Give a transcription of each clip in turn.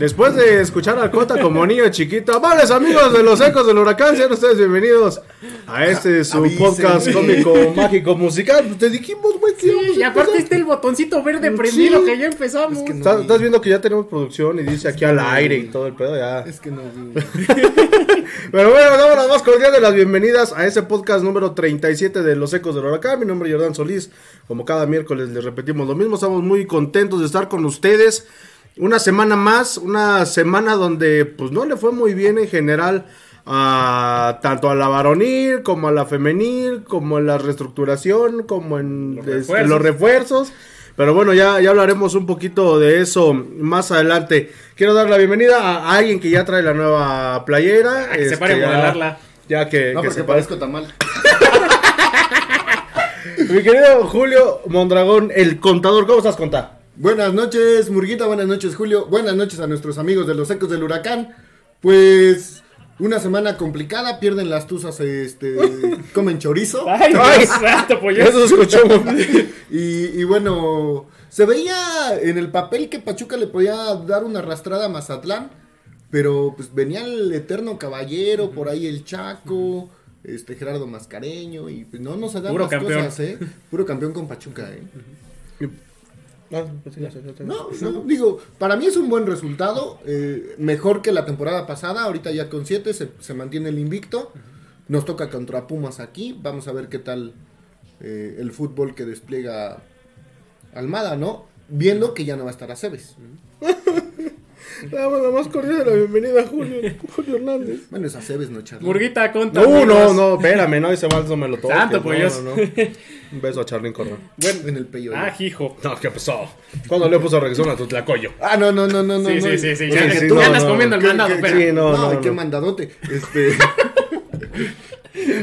Después de escuchar al Cota como niño chiquito, amables amigos de los ecos del huracán, sean ustedes bienvenidos a este su Avísenme. podcast cómico, mágico, musical. Te dijimos, güey, que íbamos Y a aparte empezar. está el botoncito verde Sí. prendido que ya empezamos. Es que no Estás, vi. estás viendo que ya tenemos producción y dice aquí al aire y todo el pedo ya. Es que no vi. Pero bueno, damos las más cordiales de las bienvenidas a ese podcast número 37 de Los Ecos del Huracán. Mi nombre es Jordán Solís. Como cada miércoles les repetimos lo mismo. Estamos muy contentos de estar con ustedes. Una semana más, una semana donde pues no le fue muy bien en general a tanto a la varonil como a la femenil, como en la reestructuración, como en Los este, refuerzos. los refuerzos. Pero bueno, ya, ya hablaremos un poquito de eso más adelante. Quiero dar la bienvenida a alguien que ya trae la nueva playera. Ah, que se este, pare a ya- modelarla. Ya que, No, que porque se parezco tamal. parezca. Mi querido Julio Mondragón, el contador. ¿Cómo estás, conta? Buenas noches, Murguita. Buenas noches, Julio. Buenas noches a nuestros amigos de los ecos del huracán. Pues una semana complicada. Pierden las tuzas, este, comen chorizo. Ay, Ay. Santo, pues ya- Eso escuchamos. Y, y bueno, se veía en el papel que Pachuca le podía dar una arrastrada a Mazatlán. Pero pues venía el eterno caballero, por ahí el Chaco, este Gerardo Mascareño. Y pues no nos dan Puro las campeón. cosas, ¿eh? Puro campeón con Pachuca, ¿eh? Sé. No, no, digo, para mí es un buen resultado, eh, mejor que la temporada pasada, ahorita ya con 7 se, se mantiene el invicto, nos toca contra Pumas aquí, vamos a ver qué tal eh, el fútbol que despliega Almada, ¿no? Viendo que ya no va a estar a Cebes. Damos la más cordial de la bienvenida a Julio, Julio Hernández. Bueno, es a Cebes, no Charlie. Murguita, conta. No, no, no, espérame, no, ese no me lo toques. Santo, no, pues, no, no. Un beso a Charlín Corral. Bueno, En el peyo. ah, hijo. No, ¿qué pasó? ¿Cuándo le puso regresón a tu tlacoyo? Ah, no, no, no, no, no. Sí, no, sí, sí, sí, ya tú tú- andas no, comiendo el mandado, pero. sí, no, No, no, qué mandadote. Este.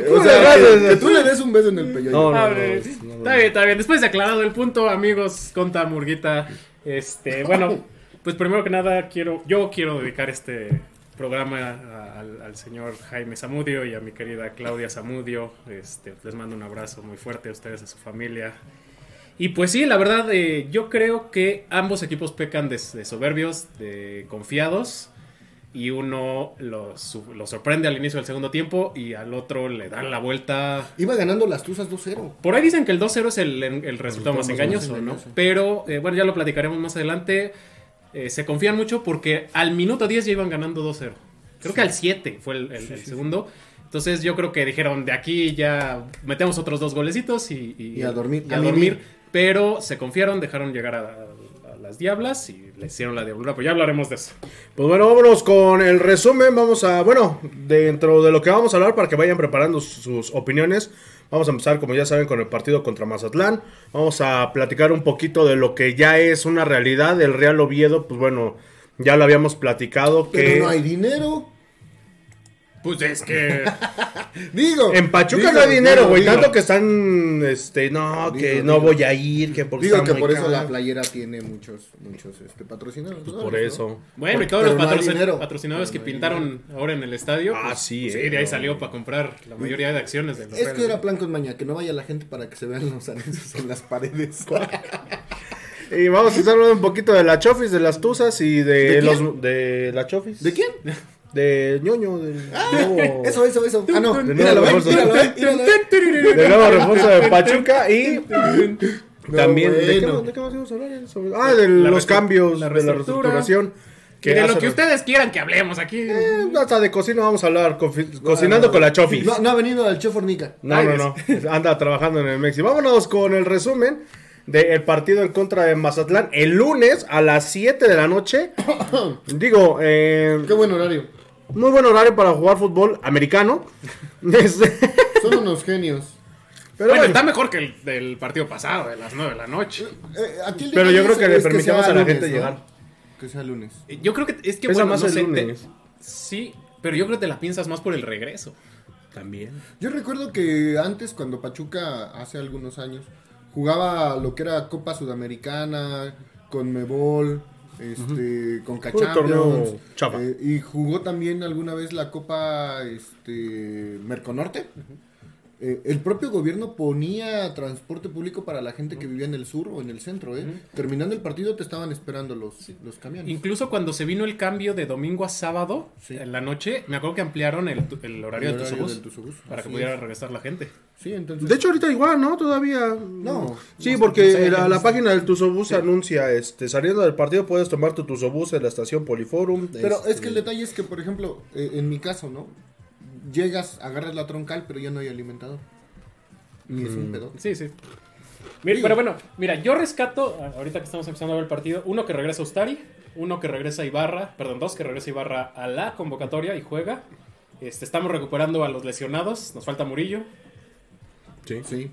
¿Cómo o sea, que, que tú le des un beso en el peyo. No, no. Está bien, está bien. Después de aclarado el punto, amigos, conta Murguita. Este, bueno, pues primero que nada quiero, yo quiero dedicar este programa a- al, al señor Jaime Zamudio y a mi querida Claudia Zamudio. Este, les mando un abrazo muy fuerte a ustedes, a su familia. Y pues sí, la verdad, eh, yo creo que ambos equipos pecan de, de soberbios, de confiados. Y uno los, su- los sorprende al inicio del segundo tiempo y al otro le dan la vuelta Iba ganando las tuzas 2-0. por ahí dicen que el 2-0 es el, el resultado más más engañoso, ¿no? engañoso. Pero eh, bueno, ya lo platicaremos más adelante. Eh, se confían mucho porque al minuto 10 ya iban ganando 2-0. Creo que al 7 fue el, el- el segundo. Entonces yo creo que dijeron, de aquí ya metemos otros dos golecitos y, Y a dormir. y a dormir. Pero se confiaron, dejaron llegar a, las diablas y le hicieron la diablura. Pues ya hablaremos de eso. Pues bueno, vámonos con el resumen. Vamos a, bueno, dentro de lo que vamos a hablar para que vayan preparando sus opiniones. Vamos a empezar, como ya saben, con el partido contra Mazatlán. Vamos a platicar un poquito de lo que ya es una realidad. El Real Oviedo, pues bueno, ya lo habíamos platicado. Que Pero no hay dinero. Pues es que... Digo. En Pachuca digo, no hay dinero, güey. Tanto que están, este, no, que Digo, no digo. voy a ir, que porque Digo que por eso la playera tiene muchos, muchos este, patrocinadores. Pues por eso. Bueno, y todos los no patrocin- dinero. patrocinadores que no pintaron ahora en el estadio. Ah, pues, sí, sí, eh, de ahí no. salió para comprar la mayoría de acciones de los Esto Reales. era plan con maña, que no vaya la gente para que se vean los anuncios en las paredes. Y vamos a estar hablando un poquito de la Chofis, de las Tuzas y de, ¿De los de la Chofis. ¿De quién? De ñoño, del nuevo, Eso, eso, eso. Ah, no. De nuevo refuerzo. míralo, míralo, del nuevo refuerzo de Pachuca y también ¿de, qué, bueno. más- de qué más íbamos a hablar? Sobre- Ah, de La los cambios, la de la reestructura. reestructuración. Y de lo que ustedes quieran que hablemos aquí. Eh, hasta de cocina vamos a hablar, cofi- cocinando con la Chofis. No, no ha venido al Che Fornica. No, Ay, no, no. Anda trabajando en el México. Vámonos con el resumen del partido en contra de Mazatlán el lunes a las 7 de la noche. Digo, eh, Qué buen horario. Muy buen horario para jugar fútbol americano. Este, Son unos genios. Pero, bueno, bueno, está mejor que el del partido pasado, de las 9 de la noche. Eh, aquí el pero yo creo que le permitimos sea a la lunes, gente ¿no? llegar. Que sea lunes. Eh, Yo creo que es que Pesa bueno, más no el sé, te- lunes. sí, pero yo creo que te la piensas más por el regreso. También. Yo recuerdo que antes, cuando Pachuca, hace algunos años, jugaba lo que era Copa Sudamericana, con Mebol, este, con Puro torneo Champions. chafa. y jugó también alguna vez la Copa este, Merconorte. Eh, el propio gobierno ponía transporte público para la gente que vivía en el sur o en el centro. ¿eh? Terminando el partido te estaban esperando los, los camiones. Incluso cuando se vino el cambio de domingo a sábado, Sí. en la noche, me acuerdo que ampliaron el, tu- el horario, El del horario Tusobús del Tusobús, para que pudiera es. regresar la gente. Sí, entonces. De hecho, ahorita igual, ¿no? Todavía. No. Sí, No, porque no la, página del Tusobús anuncia, este, saliendo del partido puedes tomar tu Tusobús en la estación Poliforum. Pero este, es que el detalle es que, por ejemplo, eh, en mi caso, ¿no? Llegas, agarras la troncal, pero ya no hay alimentador. Y es Mm. un pedo. Sí, sí. Mira, pero bueno, mira, yo rescato, ahorita que estamos empezando a ver el partido, uno que regresa a Ustari, uno que regresa a Ibarra, perdón, dos que regresa a Ibarra a la convocatoria y juega. Este, estamos recuperando a los lesionados, nos falta Murillo. Sí. Sí.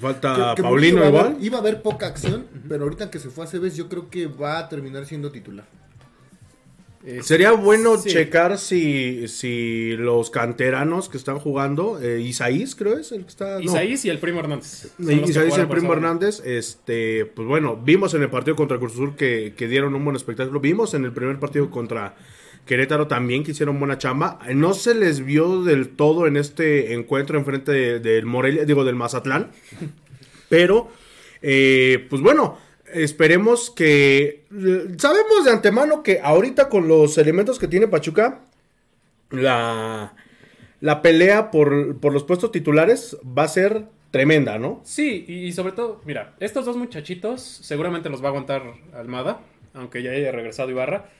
Falta Que- que Paulino iba a haber- igual. iba a haber poca acción, pero ahorita que se fue a Cebes, yo creo que va a terminar siendo titular. Eh, Sería bueno sí. checar si, si los canteranos que están jugando, eh, Isaís creo es el que está... no. Isaís y el Primo Hernández. Y Isaís jugaron el Primo. Hernández, este, pues bueno, vimos en el partido contra Cruz Azul que, que dieron un buen espectáculo, vimos en el primer partido contra Querétaro también que hicieron buena chamba, no se les vio del todo en este encuentro enfrente de- del Morelia, digo del Mazatlán, pero, eh, pues bueno, esperemos que, sabemos de antemano que ahorita con los elementos que tiene Pachuca, la, la pelea por, por los puestos titulares va a ser tremenda, ¿no? Sí, y, y sobre todo, mira, estos dos muchachitos seguramente los va a aguantar Almada, aunque ya haya regresado Ibarra.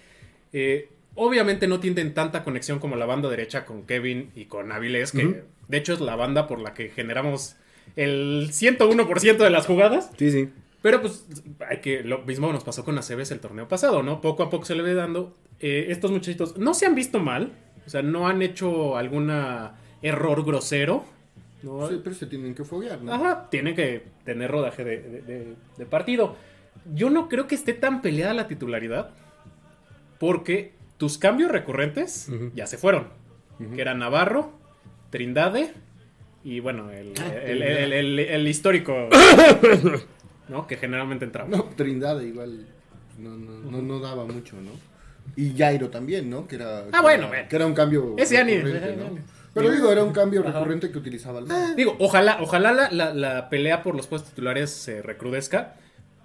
Eh, obviamente no tienen tanta conexión como la banda derecha con Kevin y con Avilés, que de hecho es la banda por la que generamos el 101% de las jugadas. Sí, sí. Pero pues hay que lo mismo nos pasó con Aceves el torneo pasado, ¿no? Poco a poco se le ve dando. Eh, estos muchachitos no se han visto mal, o sea, no han hecho algún error grosero. ¿no? Sí, pero se tienen que foguear, ¿no? Ajá, tiene que tener rodaje de, de- de- de partido. Yo no creo que esté tan peleada la titularidad, porque tus cambios recurrentes ya se fueron, que eran Navarro, Trindade y bueno, el, Ah, el- el- el- el histórico, ¿no? Que generalmente entraba. No, Trindade igual no, no, no, no daba mucho, ¿no? Y Jairo también, ¿no? Que era, que bueno, era- que era un cambio Ese ni- Pero digo, era un cambio recurrente que utilizaba el Digo, ojalá, ojalá la, la- la pelea por los puestos titulares se recrudezca,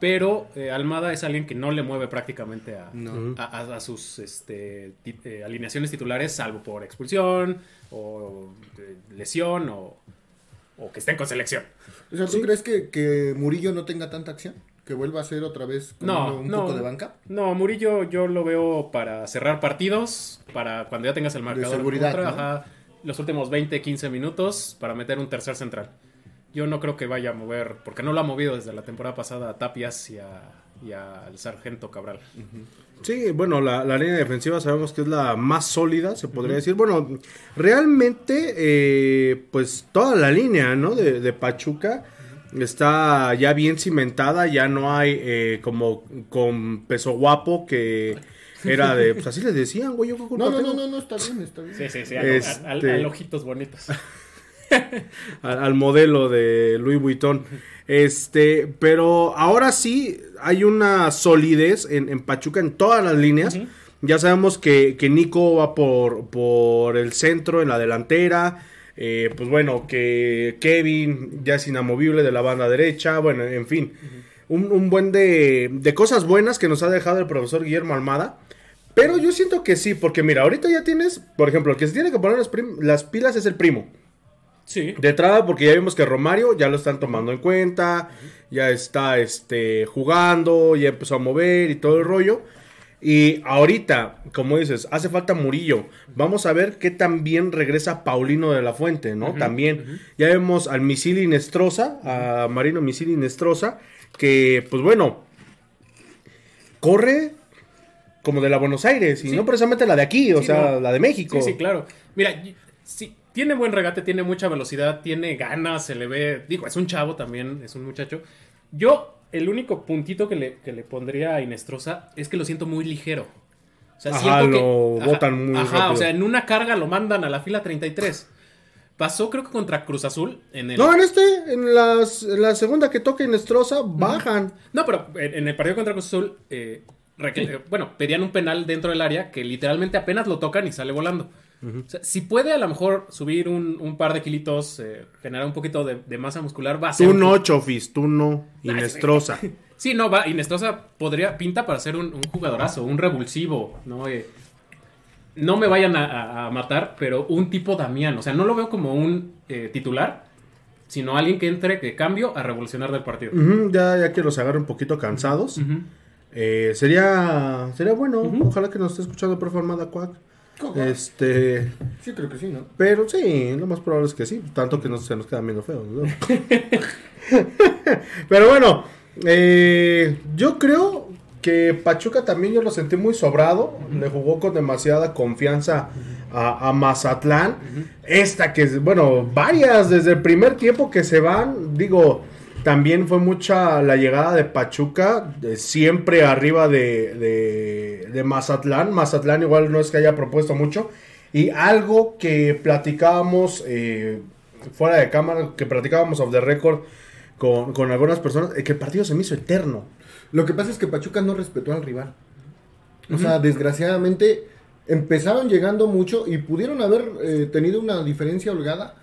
pero eh, Almada es alguien que no le mueve prácticamente a, No. a, a- a sus este, ti- eh, alineaciones titulares, salvo por expulsión o eh, lesión o, o que estén con selección. O sea, ¿tú crees que, que Murillo no tenga tanta acción? ¿Que vuelva a ser otra vez como No, un no. poco de banca? No, Murillo yo lo veo para cerrar partidos, para cuando ya tengas el marcador en seguridad, contra, ¿no? ajá, los últimos 20, 15 minutos para meter un tercer central. Yo no creo que vaya a mover, porque no lo ha movido desde la temporada pasada a Tapias y, a- y al Sargento Cabral. Sí, bueno, la, la línea defensiva sabemos que es la más sólida, se podría decir. Bueno, realmente, eh, pues toda la línea, ¿no? De, de Pachuca está ya bien cimentada, ya no hay eh, como con peso guapo que era de, pues así les decían, güey, yo No, no, no, no, no, está bien, está bien. Sí, sí, sí, al, Este- al- al ojitos bonitos. al, al modelo de Louis Vuitton. Este, pero ahora sí hay una solidez en, en Pachuca en todas las líneas. Ya sabemos que, que Nico va por, por el centro, en la delantera. Eh, pues bueno, que Kevin ya es inamovible de la banda derecha. Bueno, en fin. un, un buen de, de cosas buenas que nos ha dejado el profesor Guillermo Almada. Pero yo siento que sí, porque mira, ahorita ya tienes, por ejemplo, el que se tiene que poner las, las pilas es el primo. Sí. De entrada, porque ya vimos que Romario ya lo están tomando en cuenta, ya está este, jugando, ya empezó a mover y todo el rollo. Y ahorita, como dices, hace falta Murillo. Vamos a ver qué tan bien regresa Paulino de la Fuente, ¿no? También. Ya vemos al Misil Inestrosa, a Marino Misil Inestrosa, que, pues bueno, corre como de la Buenos Aires y Sí. no precisamente la de aquí, o Sí, sea, no. la de México. Sí, sí, claro. Mira, sí, tiene buen regate, tiene mucha velocidad, tiene ganas, se le ve. Digo, es un chavo también, es un muchacho. Yo, el único puntito que le, que le pondría a Inestrosa es que lo siento muy ligero. O sea, Ajá, siento que. lo botan muy Ajá, rápido. o sea, en una carga lo mandan a la fila 33. Pasó, creo que contra Cruz Azul. En el... No, en este, en, las- en la segunda que toca Inestrosa, bajan. No, pero en, el partido contra Cruz Azul, eh, eh, bueno, pedían un penal dentro del área que literalmente apenas lo tocan y sale volando. O sea, si puede a lo mejor subir un, un par de kilitos, eh, generar un poquito de, de masa muscular, va a ser... Tú un- no, Chofis, tú no. Inestrosa. Sí, no, va, Inestrosa podría, pinta para ser un, un jugadorazo, un revulsivo, ¿no? Eh, no me vayan a, matar, pero un tipo Damián, o sea, no lo veo como un eh, titular, sino alguien que entre de cambio a revolucionar del partido. Ya, ya que los agarre un poquito cansados. Eh, sería sería bueno. Ojalá que nos esté escuchando Armada Quack. ¿Cómo? Este. Sí, creo que sí, ¿no? Pero sí, lo más probable es que sí. Tanto que no se nos quedan viendo feos. ¿no? pero bueno, eh, yo creo que Pachuca también yo lo sentí muy sobrado. Le jugó con demasiada confianza a, a Mazatlán. Esta que, es- bueno, varias desde el primer tiempo que se van. Digo, también fue mucha la llegada de Pachuca, de siempre arriba de, de, de Mazatlán. Mazatlán igual no es que haya propuesto mucho. Y algo que platicábamos eh, fuera de cámara, que platicábamos off the record con, con algunas personas, eh, que el partido se me hizo eterno. Lo que pasa es que Pachuca no respetó al rival. O sea, desgraciadamente empezaron llegando mucho y pudieron haber eh, tenido una diferencia holgada,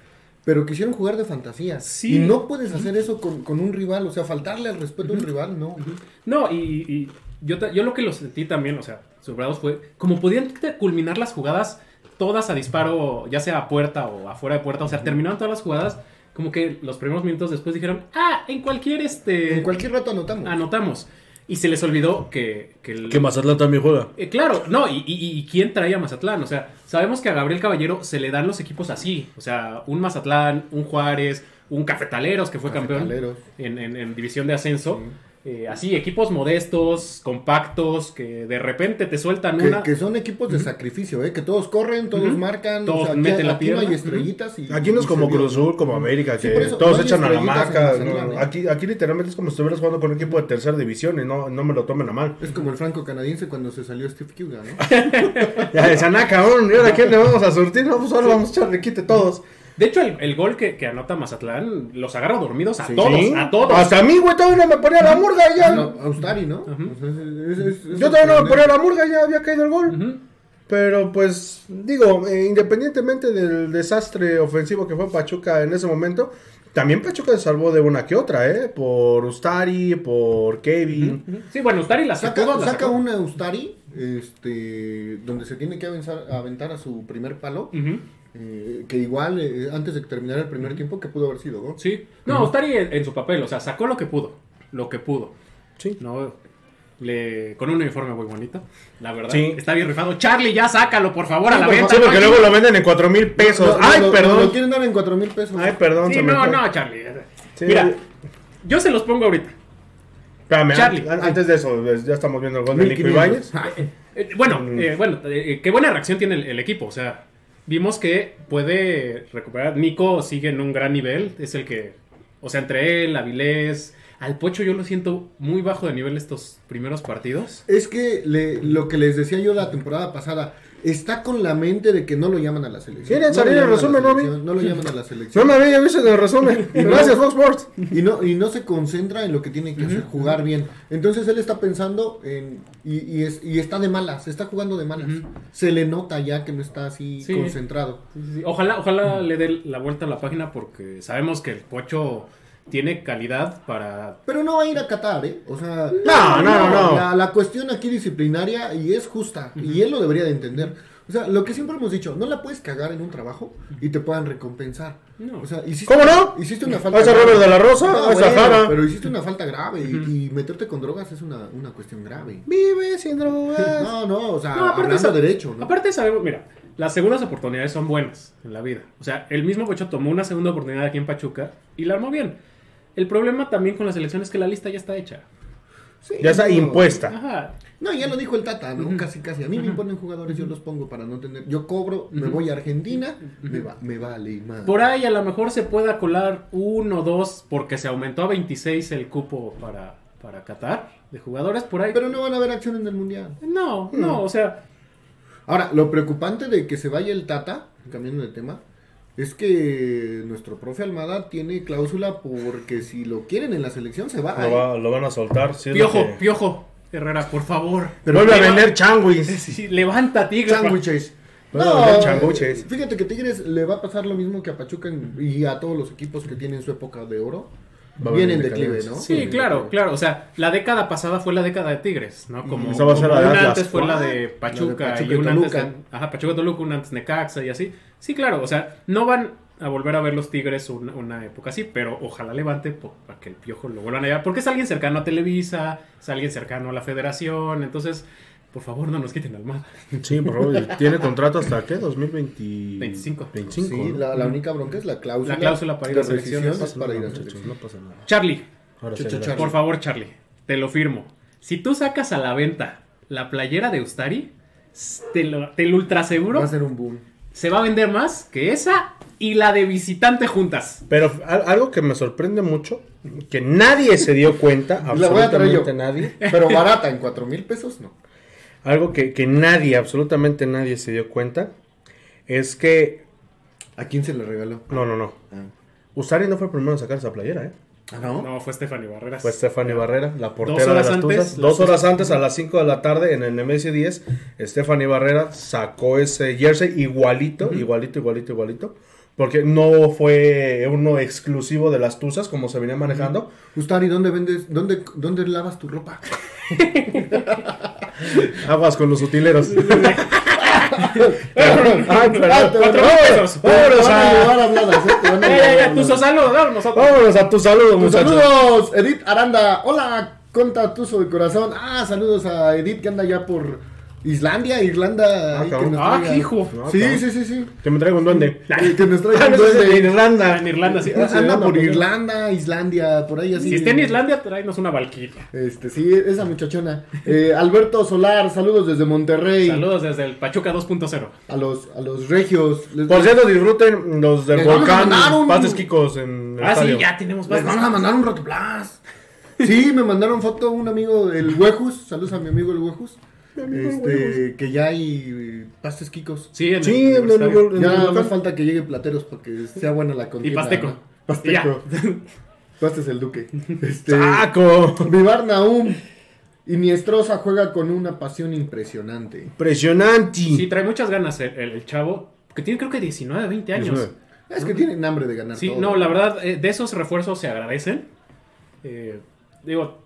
pero quisieron jugar de fantasía. Sí. Y no puedes hacer eso con, con un rival, o sea, faltarle al respeto a un rival, no. No, y, y yo, yo lo que lo sentí también, o sea, sobrados fue como podían culminar las jugadas todas a disparo, ya sea a puerta o afuera de puerta, o sea, terminaron todas las jugadas, como que los primeros minutos después dijeron, ah, en cualquier este... En cualquier rato anotamos. Anotamos. Y se les olvidó que... Que, el- Que Mazatlán también juega. Eh, claro, no, y, y- y quién traía a Mazatlán. O sea, sabemos que a Gabriel Caballero se le dan los equipos así. O sea, un Mazatlán, un Juárez, un Cafetaleros que fue Cafetaleros. campeón en, en- en división de ascenso. Eh, así, equipos modestos, compactos, que de repente te sueltan Que, una. que son equipos de sacrificio, ¿eh? Que todos corren, todos marcan. Todos o sea, aquí, meten la aquí no hay pierna. estrellitas. Y, Aquí no es y como. Cruz Azul, como América, Sí, que eso, todos no echan a la maca. ¿eh? Aquí, aquí literalmente es como si estuvieras jugando con un equipo de tercera división y no, no me lo tomen a mal. Es como el franco canadiense cuando se salió Steve Kuga, ¿no? Ya decían, ah, cabrón, ¿y ahora quién le vamos a surtir? No, pues ahora vamos a echarle quite todos. De hecho, el, el gol que, que anota Mazatlán los agarra dormidos a Sí. todos, Sí. a todos. Hasta a mí, güey, todavía no me ponía la murga ya. No, Austari, ¿no? O sea, es- es- es- Yo todavía no me ponía la murga, ya había caído el gol. Pero pues, digo, eh, independientemente del desastre ofensivo que fue Pachuca en ese momento, también Pachuca se salvó de una que otra, ¿eh? Por Ustari, por Kevin. Sí, bueno, Ustari la sacó. Saca, la saca una Eustari, este, donde se tiene que aventar, aventar a su primer palo, Ujú. Eh, que igual eh, antes de que terminara el primer tiempo, que pudo haber sido gol. Sí. No, Ustari en, en su papel, o sea, sacó lo que pudo. Lo que pudo. Sí. No, le, con un uniforme muy bonito, la verdad. Sí. Está bien rifado. Charlie, ya sácalo, por favor, a la venta. Sí, porque hay- luego lo venden en cuatro mil pesos. No, no, Ay, perdón. no, Lo quieren dar en cuatro mil pesos. Ay, perdón. Sí, no, no, Charlie. Sí. Mira, yo se los pongo ahorita. Espérame, Charlie. an- antes de eso, ya estamos viendo el gol de Nico 1500. Ibáñez. Eh, bueno, Mm. eh, bueno, eh, qué buena reacción tiene el, el equipo. O sea, vimos que puede recuperar. Nico sigue en un gran nivel. Es el que, o sea, entre él, Avilés, al Pocho yo lo siento muy bajo de nivel estos primeros partidos. Es que le- lo que les decía yo la temporada pasada, está con la mente de que no lo llaman a la selección. ¿Quieren No salir el resumen, no, No lo llaman a la No selección. me había visto en el resumen. Gracias, Fox Sports. Y no, y no se concentra en lo que tiene que hacer, jugar bien. Entonces él está pensando en. Y, y es, y está de malas, está jugando de malas. Se le nota ya que no está así Sí. concentrado. Sí, sí, sí. Ojalá, ojalá le dé la vuelta a la página porque sabemos que el Pocho tiene calidad para... Pero no va a ir a Qatar, ¿eh? O sea. No, no, no. La, la cuestión aquí disciplinaria y es justa. Y él lo debería de entender. O sea, lo que siempre hemos dicho, no la puedes cagar en un trabajo y te puedan recompensar. No. O sea, hiciste, ¿Cómo no? Hiciste una falta Haz a Robert de la Rosa, No, a bueno, Jara. Pero hiciste una falta grave y, y meterte con drogas es una, una cuestión grave. Vive sin drogas. No, no, o sea, No, aparte hablando sa- derecho, ¿no? Aparte sabemos, mira, las segundas oportunidades son buenas en la vida. O sea, el mismo Pocho tomó una segunda oportunidad aquí en Pachuca y la armó bien. El problema también con la selección es que la lista ya está hecha. Sí, Ya está no. impuesta. Ajá. No, ya lo dijo el Tata, ¿no? Casi, casi. A mí me imponen jugadores, yo los pongo para no tener. Yo cobro, me voy a Argentina, me, va, me vale más. Por ahí a lo mejor se pueda colar uno o dos porque se aumentó a 26 el cupo para, para Qatar de jugadores por ahí. Pero no van a haber acción en el mundial. no, no, o sea, Ahora, lo preocupante de que se vaya el Tata, cambiando de tema, es que nuestro profe Almada tiene cláusula porque si lo quieren en la selección se va. Lo, ¿eh? va- lo van a soltar. sí, Piojo, que- Piojo, Herrera, por favor. Vuelve a vender changuis. Sí, levanta, Tigre. Sándwiches. No, changuches. fíjate que Tigres le va a pasar lo mismo que a Pachuca y a todos los equipos que tienen su época de oro. Va Vienen en declive. ¿no? Sí, claro, declive. claro. O sea, la década pasada fue la década de Tigres, ¿no? Como, Esa va a ser como la de una Atlas. antes fue la Ah, de la de Pachuca, Pachuca y y una antes Toluca. de, ajá, Pachuca Toluca, una antes Necaxa y así. Sí, claro, o sea, no van a volver a ver los Tigres una, una época así, pero ojalá levante po- para que el Piojo lo vuelvan a llevar, porque es alguien cercano a Televisa, es alguien cercano a la Federación, entonces, por favor, no nos quiten Almada. Sí, por favor. Tiene contrato hasta qué? 2020... 25. 25. Sí, ¿no? la, la única bronca es la cláusula. La cláusula para ir de a selecciones. Pasa para ir a muchachos, no pasa nada. Charlie, Ahora sí, Chucho adelante. Charlie. por favor, Charlie, te lo firmo. Si tú sacas a la venta la playera de Ustari, te lo, te lo ultra seguro Va a ser un boom. Se va a vender más que esa y la de visitante juntas. Pero al- algo que me sorprende mucho, que nadie se dio cuenta, absolutamente nadie, Pero barata, en cuatro mil pesos, no. algo que, que nadie, absolutamente nadie se dio cuenta, es que, ¿A quién se le regaló? no, no, no, Ah, Usari no fue el primero en sacar esa playera, ¿eh? ¿Ah, no? No, fue Stephanie Barreras. Fue Stephanie Barrera, la portera Dos horas de las antes, Tuzas. Dos horas antes, a las 5 de la tarde, en el Nemesis 10, Stephanie Barrera sacó ese jersey igualito, igualito, igualito, igualito. Porque no fue uno exclusivo de las Tuzas, como se venía manejando. Ustari, ¿dónde vendes, dónde, dónde lavas tu ropa? Aguas con los utileros. Perdón. Cuatro pesos. Vámonos a ¿eh? Tu saludo. Vámonos a tu saludo, muchachos. saludos, Edith Aranda. Hola, conta tuzo de corazón. Ah, saludos a Edith que anda ya por Islandia, Irlanda. Ah, ahí que cabrón. nos Ah, traiga. hijo. No, Sí, sí, sí, sí. Que me traiga un duende. Que, que nos traiga Ah, un duende. Irlanda. En Irlanda, sí. Anda anda por Irlanda, Islandia, por ahí así. Si está en Islandia, tráenos una valquiria. Este, sí, esa muchachona. Eh, Alberto Solar, saludos desde Monterrey. Saludos desde el Pachuca 2.0. A los, a los regios. Les, Por cierto, disfruten los del Les volcán un- Pates Kikos en el Ah, estadio. sí, ya tenemos les van a mandar un rotoplas. Sí, me mandaron foto un amigo del Huejus. Saludos a mi amigo el Huejus. Este, que ya hay eh, pastes quicos. Sí, en Sí, el, en el- Ya el nada volcán. más falta que llegue Plateros para que sea buena la Y contienda. Pasteco. Y Pasteco. Pastes el duque. Este, ¡Saco! Vivar Naum. Iniestrosa juega con una pasión impresionante. Impresionante. Sí, trae muchas ganas el, el- el chavo, que tiene creo que 19, 20 años. 19. Es que tienen hambre de ganar Sí, todo. no, la verdad, eh, de esos refuerzos se agradecen. Eh, digo,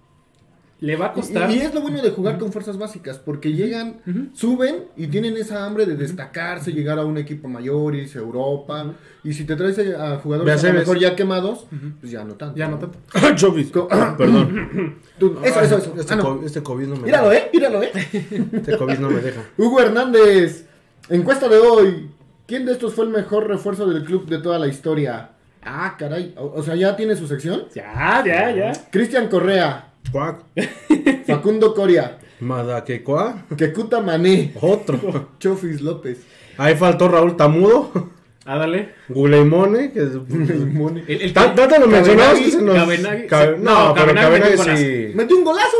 le va a costar. Y, y es lo bueno de jugar con fuerzas básicas, porque llegan, suben y tienen esa hambre de destacarse, llegar a un equipo mayor, irse a Europa. Y si te traes a jugadores a lo mejor ya quemados, pues ya no tanto. Ya no tanto. Chovis. Perdón. Tú- eso, eso, eso. Este, Ah, no. co- este COVID no me Míralo, deja. eh, míralo, eh. Este COVID no me deja. Hugo Hernández, encuesta de hoy. ¿Quién de estos fue el mejor refuerzo del club de toda la historia? Ah, caray. O, o sea, ya tiene su sección. Ya, ya, ya. Cristian Correa, Cuac. Facundo Coria, Madaquecua. Kekuta Mané, Otro. Chofis López. Ahí faltó Raúl Tamudo. Ah, dale. Guleimone. Que es... Limón. El, el Tan- Tanto lo mencionamos que se nos... Cabenagui- Cabe-. No, No, pero Cabenagui Cabenagui metió un sí. Metió un golazo.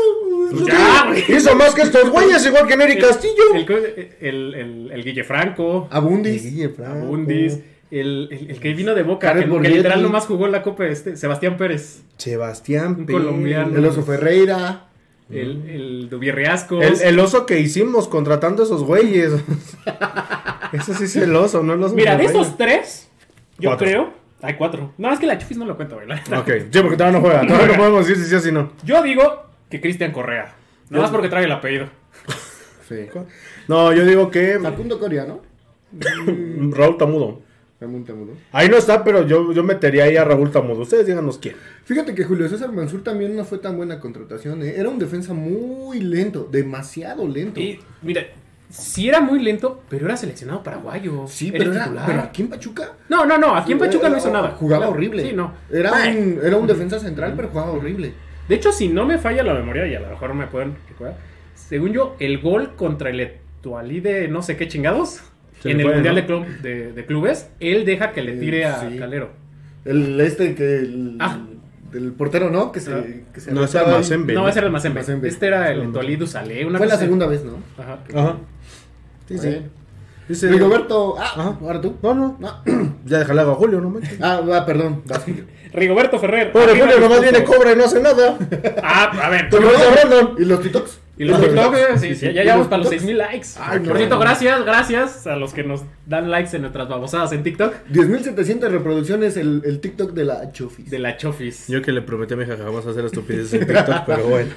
Pues ya. Hizo más que estos güeyes, igual que Neri Castillo. El, el, el, el Guille Franco, Abundis. Guille Franco. Abundis, el, el, el que vino de Boca, Jared que, que literal nomás jugó la Copa este, Sebastián Pérez, Sebastián Un Pérez. colombiano. El oso Ferreira. el, el Dubierriascos. El, el oso que hicimos contratando a esos güeyes. Ese sí es el oso, no el oso. Mira, de esos tres, yo Cuatro. creo. Hay cuatro. No, es que la Chufis no lo cuenta, neta. Ok, sí, porque todavía no juega. Todavía no podemos decir si sí o si no. Yo digo que Cristian Correa. Nada más porque trae el apellido. Sí. No, yo digo que Facundo Coria, ¿no? Raúl Tamudo. Ramón Tamudo. Ahí no está, pero yo, yo metería ahí a Raúl Tamudo. Ustedes díganos quién. Fíjate que Julio César Mansur también no fue tan buena contratación. ¿eh? Era un defensa muy lento, demasiado lento. Y mira, sí era muy lento, pero era seleccionado paraguayo. Sí, Era pero, era, titular. pero aquí en Pachuca. No, no, no. Aquí en Pachuca no hizo nada. Jugaba horrible. Sí, no. Era un, era un defensa central, pero jugaba horrible. De hecho, si no me falla la memoria, y a lo mejor me pueden recordar, según yo, el gol contra el Etualí de no sé qué chingados, Se en el Mundial ¿no? de, club- de- de Clubes, él deja que le tire a Sí. Calero. El este que. El, Ah. del portero, ¿no? Que se. Ah. Que se No, es aventaba ahí. Almacén. No, ese era el Mazembe. Mazembe. Este era el Duzalé. Una Fue la segunda vez, ¿no? Ajá. Ajá. Sí, sí. Dice- Rigoberto. Ah, Ajá. ahora tú. No, no. No. Ya déjale a Julio, no manches. Ah, va, perdón. Rigoberto Ferrer. Pobre Julio nomás viene, cobra y no hace nada. Ah, a ver. Pero no se Brandon. ¿Y los TikToks? Y los Los TikToks, TikToks. sí, Sí, sí, sí. ya ¿Y llevamos los para los TikToks? 6000 likes. Ay, Por no. cierto, gracias, gracias a los que nos dan likes en nuestras babosadas en TikTok 10.700 reproducciones el, el TikTok de la Chofis. de la Chofis. Yo que le prometí a mi hija que jamás hacer estupideces en TikTok, pero bueno.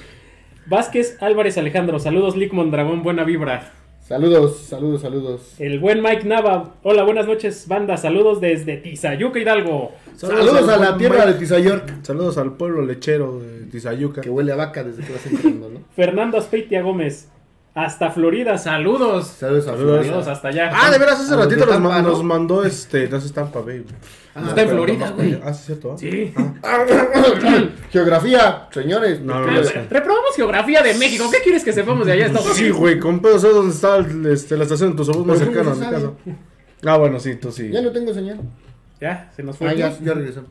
Vázquez Álvarez Alejandro, saludos Lick Mondragón, buena vibra. Saludos, saludos, saludos. El buen Mike Nava, hola, buenas noches, banda, saludos desde Tizayuca Hidalgo. Saludos, a la tierra de Mike. Tizayork. Saludos al pueblo lechero de Tizayuca. Que huele a vaca desde que vas entrando, ¿no? Fernando Aspeitia Gómez, hasta Florida, saludos. Saludos a Saludos. Saludos Florida. hasta allá. Ah, de veras, hace A los ratito nos, Tampa, ma- ¿no? nos mandó este. No sé, Tampa Bay. güey. Ah, Está en Florida, no, güey. Ah, sí, es cierto. ¿ah? Sí. Geografía, señores. No, no, Re- Reprobamos geografía de México. ¿Qué quieres que sepamos de allá Estados Sí, güey, con pedo sé dónde está el- este, la estación de tu autobús más cercana a ¿cómo mi casa. Ah, bueno, sí, tú sí. Ya no tengo señal. Ya, se nos fue. Ah, ya, ya regresó.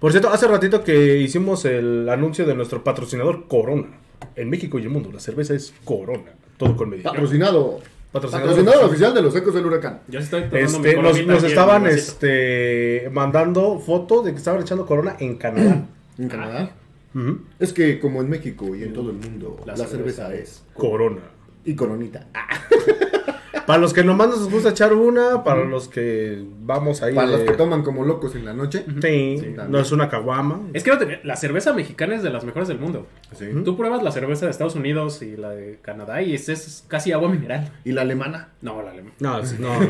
Por cierto, hace ratito que hicimos el anuncio de nuestro patrocinador Corona. En México y el mundo, la cerveza es Corona. Todo con medida. Patrocinado. Patrocinador Patrocinador oficial de los ecos del huracán. Yo estoy Este, nos, nos estaban este, mandando foto de que estaban echando Corona en Canadá. En Canadá. Es que como en México y en todo el mundo, La la, cerveza, cerveza es. Corona. Y coronita. Ah, Para los que nomás nos gusta echar una, para los que vamos ahí. para de- los que toman como locos en la noche. Sí, Sí, no es una caguama. Es que no te- la cerveza mexicana es de las mejores del mundo. Sí. Tú pruebas la cerveza de Estados Unidos y la de Canadá y es, es casi agua mineral. Y la alemana. No, la alemana. No, sí, no.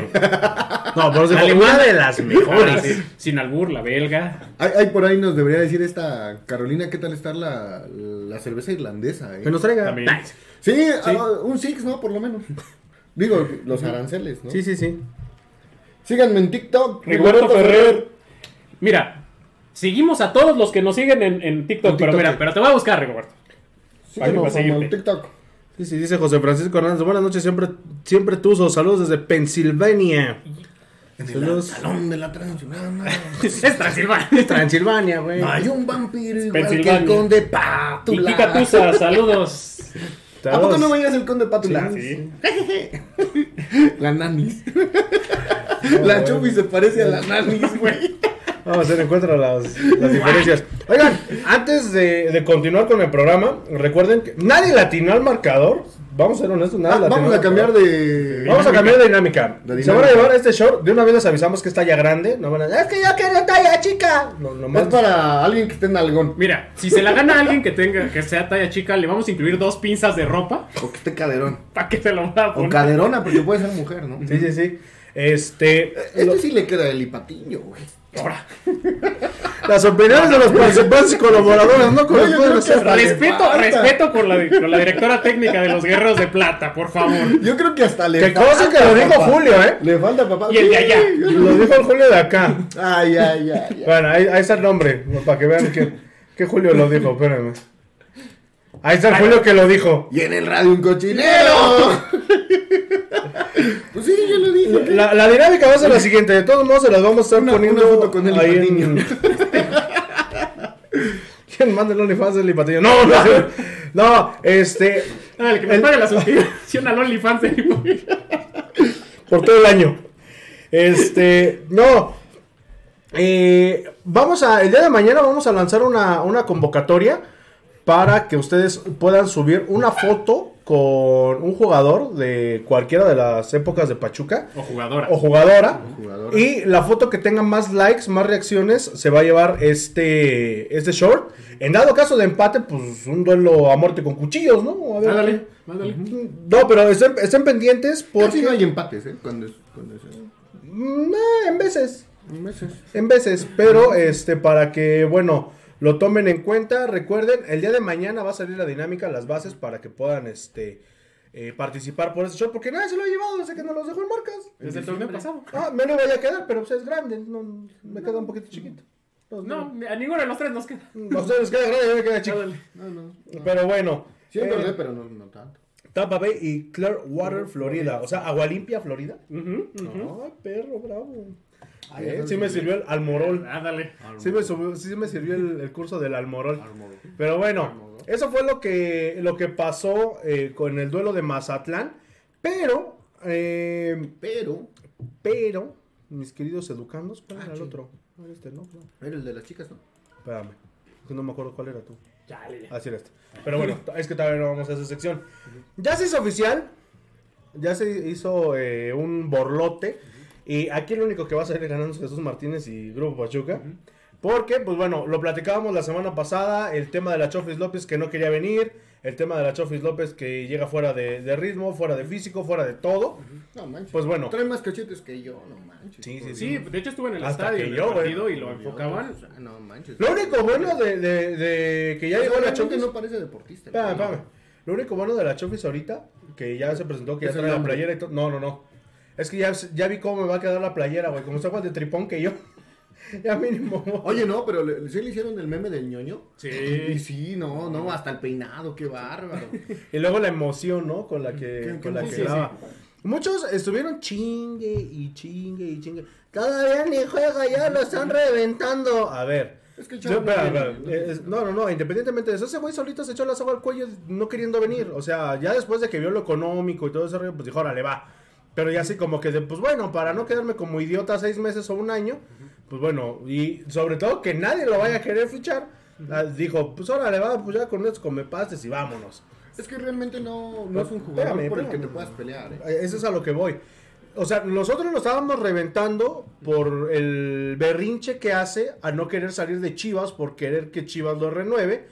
No, por eso La alemana- una de las mejores. Sí, Sin albur, la belga. Hay, hay por ahí nos debería decir esta Carolina qué tal está la, la cerveza irlandesa. eh? Que nos traiga. También. Sí, ah, un Six, ¿no? Por lo menos. Digo, los aranceles, ¿no? Sí, sí, sí. Síganme en TikTok. Rigoberto Ferrer. Mira, seguimos a todos los que nos siguen en, en TikTok, En pero TikTok. mira, pero te voy a buscar, Rigoberto. En TikTok. Sí, sí, dice José Francisco Hernández. Buenas noches, siempre, siempre tuzo. Saludos desde Pensilvania. En el Saludos. salón de la transición. es Transilvania. Transilvania, güey. No hay un vampiro igual que Pensilvania. el conde Tusa, saludos. ¿A poco no veías el conde Pátula? Sí. La nanis. la Chupi se parece a la nanis, güey. Vamos a tener en cuenta las, las diferencias. Oigan, antes de, de continuar con el programa, recuerden que nadie latinó al marcador. Vamos a ser honestos, nadie Ah, latinó vamos a cambiar de. Vamos a cambiar de dinámica. De Se van a llevar este short. De una vez les avisamos que es talla grande. No van a es que yo quiero talla chica. No, nomás- Es para alguien que en algón. Mira, si se la gana alguien que tenga que sea talla chica, le vamos a incluir dos pinzas de ropa O que esté caderón. para que se lo va a O poner. caderona, porque puede ser mujer, ¿no? Sí, sí, sí. Este. lo- Este sí le queda el hipatiño, güey. Ahora, las opiniones de los participantes y colaboradores no corresponden respeto, falta. respeto con la, directora técnica de los Guerreros de Plata, por favor. Yo creo que hasta le Que cosa que lo dijo papá. Julio, ¿eh? Le falta papá. Y el de allá. Lo dijo el Julio de acá. Ay, ay, ay. ay. Bueno, ahí, ahí está el nombre, para que vean que, que Julio lo dijo, espérenme. Ahí está el Julio que lo dijo. Y en el radio un cochinero. pues sí, yo lo dije. La, la dinámica va a ser la siguiente, de todos modos se las vamos a estar Una- poniendo una foto con el ahí en... ¿Quién manda el OnlyFans del Patiño? No, no, no, este, Ah, el que me El- pague la suscripción al OnlyFans de mi por todo el año. Este, no. Eh, vamos a, el día de mañana vamos a lanzar una, una convocatoria para que ustedes puedan subir una foto con un jugador de cualquiera de las épocas de Pachuca O jugadora. o jugadora. jugadora. Y la foto que tenga más likes, más reacciones, se va a llevar este, este short. En dado caso de empate, pues un duelo a muerte con cuchillos, ¿no? A ver. No, pero estén, estén pendientes Casi porque... no hay empates, ¿eh? Cuando es. Cuando es Mm, en veces. meses. En veces, pero este para que, bueno, lo tomen en cuenta, recuerden, el día de mañana va a salir la dinámica, las bases para que puedan este eh, participar por ese show, porque nadie se lo ha llevado desde que nos los dejó en marcas. Desde el torneo pasado. Ah, me lo vaya a quedar, pero pues es grande, no, me queda un poquito chiquito. No, a ninguno de los tres nos queda. A ustedes les queda grande, a mí me queda chico. Mándale. No, no. no. Pero bueno, Sí, eh, engordé, pero no, no tanto. Tampa Bay y Clearwater, Florida, o sea, Agua Limpia, Florida. Ujú, ujú. Ay, perro, bravo. Ay, Eh, sí me sirvió el almorol. Ándale. Sí me, subió- sí me sirvió el, el curso del almorol. Pero bueno, eso fue lo que, lo que pasó eh, con el duelo de Mazatlán. Pero, eh, Pero. pero, mis queridos educandos, ¿cuál Ah, era el otro? No era este, ¿no? Era el de las chicas, ¿no? Espérame, es que no me acuerdo cuál era tú. Chale. Así es. Pero bueno, es que todavía no vamos a esa sección. Ya se hizo oficial. Ya se hizo eh, un borlote. Y aquí el único que va a salir ganando es Jesús Martínez y Grupo Pachuca. Porque, pues bueno, lo platicábamos la semana pasada. El tema de la Chofis López que no quería venir. El tema de la Chofis López que llega fuera de, de ritmo, fuera de físico, fuera de todo. No manches. Pues bueno. Trae más cachetes que yo, no manches. Sí, sí, Sí, de hecho estuve en el Hasta estadio que en el yo, güey. partido y lo enfocaban. No manches. Lo único bueno de, de- de que ya llegó la Chofis. no parece deportista. Espérame, güey. espérame. Lo único bueno de la Chofis ahorita, que ya se presentó, que ya el trae la playera y todo. No, no, no. Es que ya, ya vi cómo me va a quedar la playera, güey. Como está igual de tripón que yo. ya mínimo. Oye, no, pero le, ¿sí le hicieron el meme del ñoño? Sí. Y sí, no, no, hasta el peinado, qué bárbaro. Y luego la emoción, ¿no? Con la que, ¿Qué- con qué la que graba. Muchos estuvieron chingue y chingue y chingue. Todavía ni juega, ya lo están reventando. A ver. Es que Yo, espera, no viene, es- no, no, no, independientemente de eso, ese güey solito se echó la soga al cuello no queriendo venir. O sea, ya después de que vio lo económico y todo ese rollo, pues dijo, órale, va. Pero ya así como que, de, pues bueno, para no quedarme como idiota seis meses o un año, pues bueno, y sobre todo que nadie lo vaya a querer fichar, ah, dijo, pues órale, va, pues ya con estos come pastes y vámonos. Es que realmente no, no es un jugador Espérame, por el que te puedas pelear. ¿eh? Eh, Eso es a lo que voy. O sea, nosotros lo estábamos reventando por el berrinche que hace a no querer salir de Chivas, por querer que Chivas lo renueve.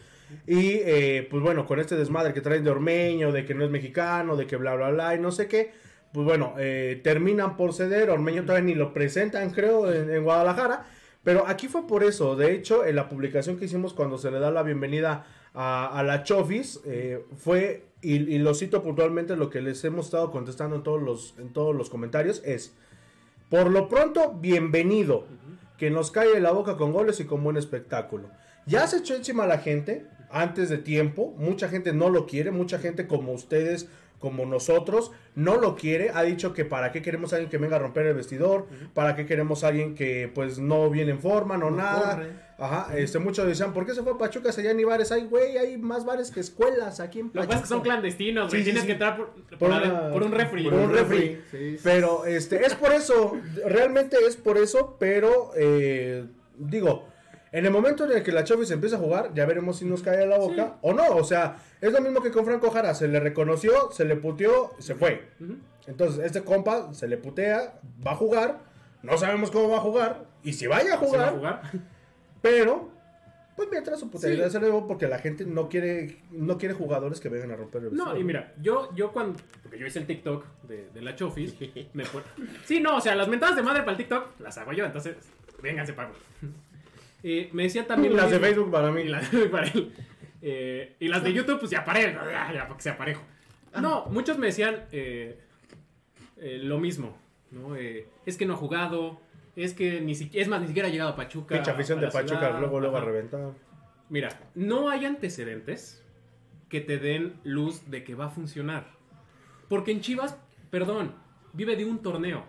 Y eh, pues bueno, con este desmadre que traen de Ormeño, de que no es mexicano, de que bla, bla, bla, y no sé qué. Pues bueno, eh, terminan por ceder. Ormeño todavía ni lo presentan, creo, en, en Guadalajara. Pero aquí fue por eso. De hecho, en la publicación que hicimos cuando se le da la bienvenida a, a la Chofis, eh, fue, y, y lo cito puntualmente, lo que les hemos estado contestando en todos los, en todos los comentarios, es, por lo pronto, bienvenido. Que nos cae la boca con goles y con buen espectáculo. Ya se echó encima a la gente antes de tiempo. Mucha gente no lo quiere. Mucha gente como ustedes, como nosotros, no lo quiere. Ha dicho que para qué queremos a alguien que venga a romper el vestidor. Para qué queremos a alguien que pues no viene en forma, no, No nada. corre. Ajá, este, muchos decían, ¿por qué se fue a Pachuca si allá ni bares hay? Güey, hay más bares que escuelas aquí en Lo que Pachuca. pasa es que son clandestinos, güey. Sí, sí, Tienes sí. que entrar por, por, Por ade- una- por un refri. por un refri. Pero este es por eso, realmente es por eso, pero eh, digo, en el momento en el que la Chofis empieza a jugar, ya veremos si nos cae a la boca o no. O sea, es lo mismo que con Franco Jara, se le reconoció, se le puteó, se fue. Entonces, este compa se le putea, va a jugar, no sabemos cómo va a jugar, y si vaya a ¿Se va jugar, a jugar? pero pues mientras su putería Sí. se le dio porque la gente no quiere no quiere jugadores que vengan a romper el No, vestidor. y mira, yo, yo cuando. Porque yo hice el TikTok de, de la Chofis. me pon- Sí, no, o sea, las mentadas de madre para el TikTok las hago yo, entonces. Vénganse, pago. Eh, me decía también. Las de. Facebook para mí. Y las de para él. Eh, y las de YouTube, pues ya para él, ya, para que sea parejo. No, muchos me decían eh, eh, lo mismo, ¿no? Eh, es que no ha jugado, es que ni siquiera, es más, ni siquiera ha llegado a Pachuca. Pinche afición a de Pachuca, ciudad. luego luego a Ajá. reventar. Mira, no hay antecedentes que te den luz de que va a funcionar. Porque en Chivas, perdón, vive de un torneo.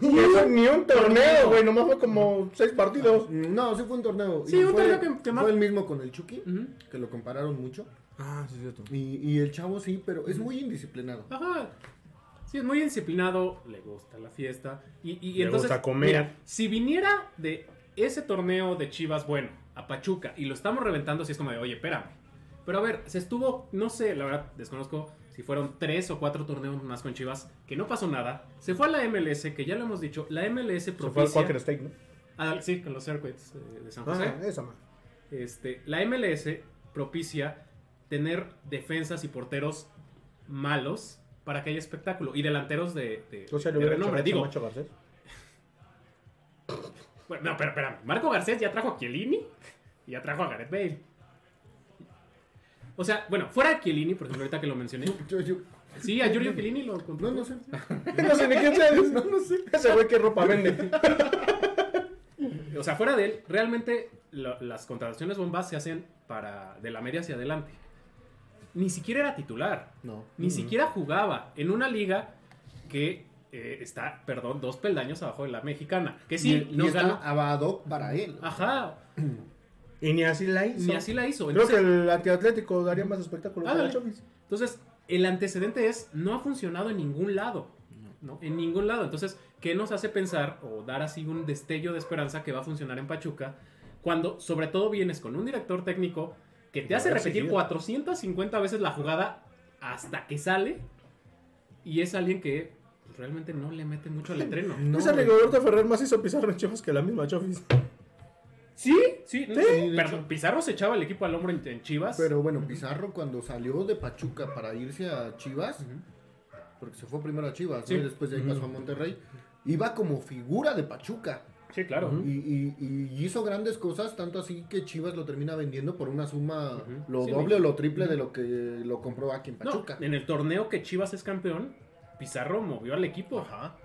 Ni, eso, ni un torneo, güey, nomás fue como seis partidos. No, sí fue un torneo. Sí, Y un fue, torneo que- que más- fue el mismo con el Chucky, Ujú. que lo compararon mucho. Ah, sí, cierto. Y, y el chavo sí, pero es muy indisciplinado. Ajá. Sí, es muy disciplinado, le gusta la fiesta. Y, y Le entonces, gusta comer. mira, si viniera de ese torneo de Chivas, bueno, a Pachuca, y lo estamos reventando, si es como de, oye, espérame. Pero a ver, se estuvo, no sé, la verdad, desconozco si fueron tres o cuatro torneos más con Chivas, que no pasó nada. Se fue a la MLS, que ya lo hemos dicho, la MLS Se fue al propicia... Quaker Steak, ¿no? Ah, sí, con los circuits eh, de San José. Ah, esa man. Este, la MLS propicia tener defensas y porteros malos para que haya espectáculo y delanteros de, de, O sea, de renombre. Digo, Camacho Garcés. bueno, no, pero espera, Marco Garcés ya trajo a Chiellini y ya trajo a Gareth Bale. O sea, bueno, fuera de Chiellini, por ejemplo, ahorita que lo mencioné. Yo- yo- Sí, a Giorgio Chiellini lo no, contrató. no sé. No sé ni quién sea. No, no sé. Ese güey qué ropa vende. O sea, fuera de él, realmente lo- las contrataciones bombas se hacen para de la media hacia adelante. Ni siquiera era titular. No. Ni siquiera jugaba en una liga que eh, está, perdón, dos peldaños abajo de la mexicana. Que sí, y, y nos está ganó. Para él. Ajá, Y ni así la hizo. ni así la hizo. Creo que el antiatlético daría más espectáculo que ándale. la Chofis. Entonces, el antecedente es, no ha funcionado en ningún lado. ¿no? En ningún lado. Entonces, ¿qué nos hace pensar o dar así un destello de esperanza que va a funcionar en Pachuca? Cuando, sobre todo, vienes con un director técnico que te hace repetir seguido. 450 veces la jugada hasta que sale. Y es alguien que realmente no le mete mucho al entreno. No, güey. Rigoberto Ferrer más hizo Pizarro en Chivas que la misma Chofis. Sí, sí, no, Sí, perdón. Pizarro se echaba el equipo al hombro en, en Chivas. Pero bueno, Pizarro cuando salió de Pachuca para irse a Chivas, porque se fue primero a Chivas, ¿no? Y después de ahí pasó a Monterrey, iba como figura de Pachuca. sí, claro. Y, y- y hizo grandes cosas, tanto así que Chivas lo termina vendiendo por una suma lo Sí, doble o lo triple de lo que lo compró aquí en No, Pachuca. en el torneo que Chivas es campeón, Pizarro movió al equipo. Ajá.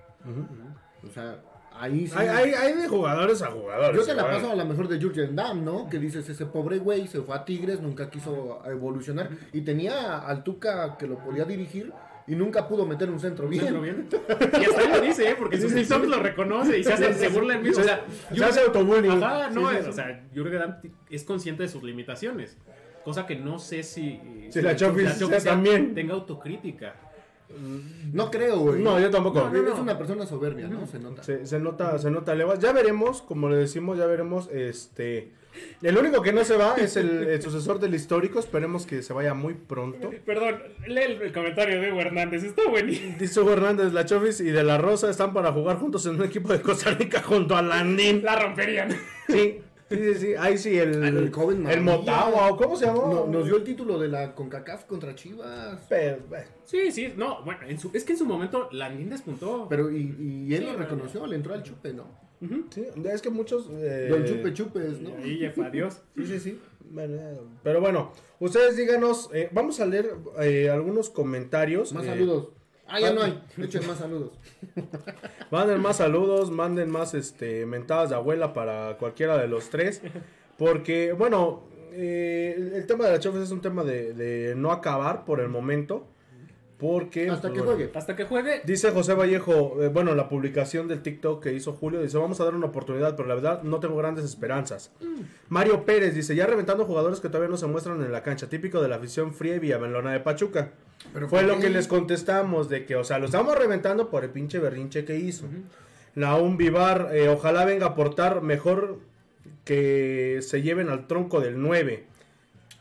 O sea, ahí sí. Hay, hay, hay de jugadores a jugadores. Yo te la paso a la mejor de Jurgen Damm, ¿no? Que dices, ese pobre güey se fue a Tigres, nunca quiso evolucionar. Y tenía al Tuca que lo podía dirigir y nunca pudo meter un centro bien. Centro bien. Y hasta él lo dice, ¿eh? porque sus TikToks lo reconoce y se, hace, se burla el mismo. O sea, Se hace autobullying. Ajá, no, Sí, sí, es- sí. o sea, Jürgen Damm es consciente de sus limitaciones. Cosa que no sé si, Si la Chofis sea también. tenga autocrítica. No creo, güey. No, yo tampoco. No, no, no. Es una persona soberbia, ¿no? Se nota. Se, se nota, se nota levas. Ya veremos, como le decimos, ya veremos. Este, el único que no se va es el, el sucesor del histórico. Esperemos que se vaya muy pronto. Perdón, lee el, el comentario de Hugo Hernández, está buenísimo. Dice Hugo Hernández, la Chofis y de la Rosa están para jugar juntos en un equipo de Costa Rica junto a Landín. La romperían. Sí, sí, sí, sí. Ahí sí, el, El joven el Maravilla. Motagua, ¿o ¿cómo se llamó? No- nos dio el título de la CONCACAF contra Chivas. Pero, bueno. Sí, sí, no, bueno, en su- es que en su momento Landín despuntó. Pero y, y él Sí, lo reconoció, le entró al chupe, ¿no? Sí, es que muchos... eh, Don Chupe Chupes, ¿no? Ya fue, adiós. Sí, sí, sí. Bueno, eh, pero bueno, ustedes díganos, eh, vamos a leer eh, algunos comentarios. Más eh, saludos. Ah, ya no hay. Echen más saludos. Manden más saludos, manden más este mentadas de abuela para cualquiera de los tres. Porque, bueno, eh, el, el tema de la Chofes es un tema de, de no acabar por el momento. Porque. Hasta que bueno, juegue. Hasta que juegue. Dice José Vallejo, eh, bueno, la publicación del TikTok que hizo Julio, dice, vamos a dar una oportunidad, pero la verdad no tengo grandes esperanzas. Mario Pérez dice, ya reventando jugadores que todavía no se muestran en la cancha, típico de la afición fría y villamelona de Pachuca. Pero Fue ¿por lo que les contestamos, de que, o sea, lo estamos reventando por el pinche berrinche que hizo. Naum Vivar, eh, ojalá venga a aportar mejor que se lleven al tronco del 9.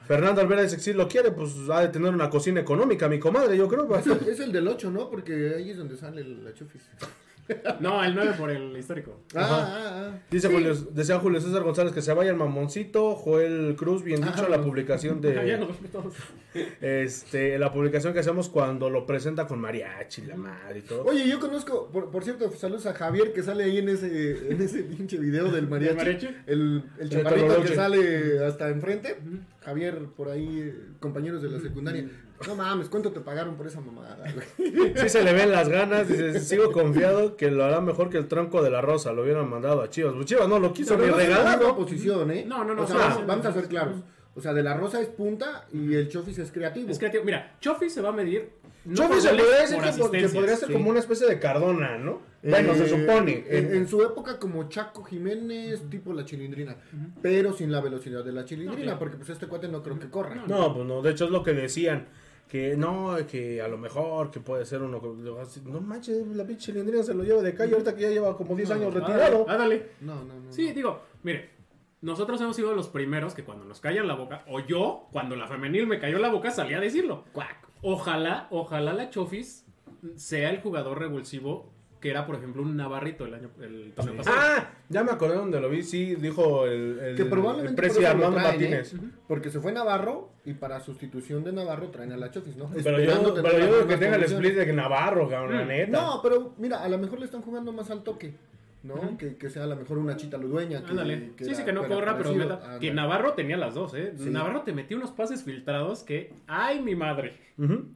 Fernando que si lo quiere, pues ha de tener una cocina económica, mi comadre, yo creo. Es es el del 8, ¿no? Porque ahí es donde sale la chufis. No, el 9 por el histórico. Ah, ah, ah. Dice Sí. Julio, decía Julio César González que se vaya el mamoncito. Joel Cruz, bien dicho, Ah, la no. publicación Ya de vemos todos. este la publicación que hacemos cuando lo presenta con mariachi, la madre y todo. Oye, yo conozco, por, por cierto, saludos a Javier que sale ahí en ese, en ese pinche video del mariachi. ¿Del mariachi? El, el chaparrito que sale hasta enfrente. Javier, por ahí, eh, compañeros de la secundaria. No mames, ¿cuánto te pagaron por esa mamada? güey? Sí se le ven las ganas, dice, sigo confiado que lo hará mejor que el tronco de la rosa, lo hubieran mandado a Chivas. Pues Chivas no lo quiso ni no regalado. posición, ¿eh? No, no, no, O sea, no, vamos, no, vamos no, a ser no. claros. O sea, de la rosa es punta y el chofis es creativo. Es creativo. Mira, Chofi se va a medir. no por se podría decir que, podría ser sí. como una especie de Cardona, ¿no? Bueno, se Eh, supone. En, en- en su época como Chaco Jiménez, tipo la chilindrina. Pero sin la velocidad de la chilindrina, No, porque pues este cuate no creo que corra. No, pues no, de hecho es lo que decían. Que no, que a lo mejor que puede ser uno. No manches, la pinche cilindrina se lo lleva de calle ahorita que ya lleva como 10 años retirado. Ah, dale. No, no, no. Sí, digo, mire, nosotros hemos sido los primeros que cuando nos callan la boca, o yo, cuando la femenil me cayó la boca, salía a decirlo. Ojalá, ojalá la Chofis sea el jugador revulsivo que era, por ejemplo, un Navarrito el año el torneo pasado. Ah, ya me acordé donde lo vi. Sí, dijo el, el, Que probablemente el lo Armando traen, Martínez. ¿eh? Porque se fue Navarro y para sustitución de Navarro traen a la Chofis, ¿no? Pero Esperando yo, pero yo digo que tenga el split de Navarro, cabrón, la Mm. neta. No, pero mira, a lo mejor le están jugando más al toque, ¿no? que, que sea a lo mejor una chita ludueña. Que, Ándale. que sí, sí, que no corra, pero meta. Que Navarro tenía las dos, ¿eh? Sí. Navarro te metía unos pases filtrados que. ¡Ay, mi madre!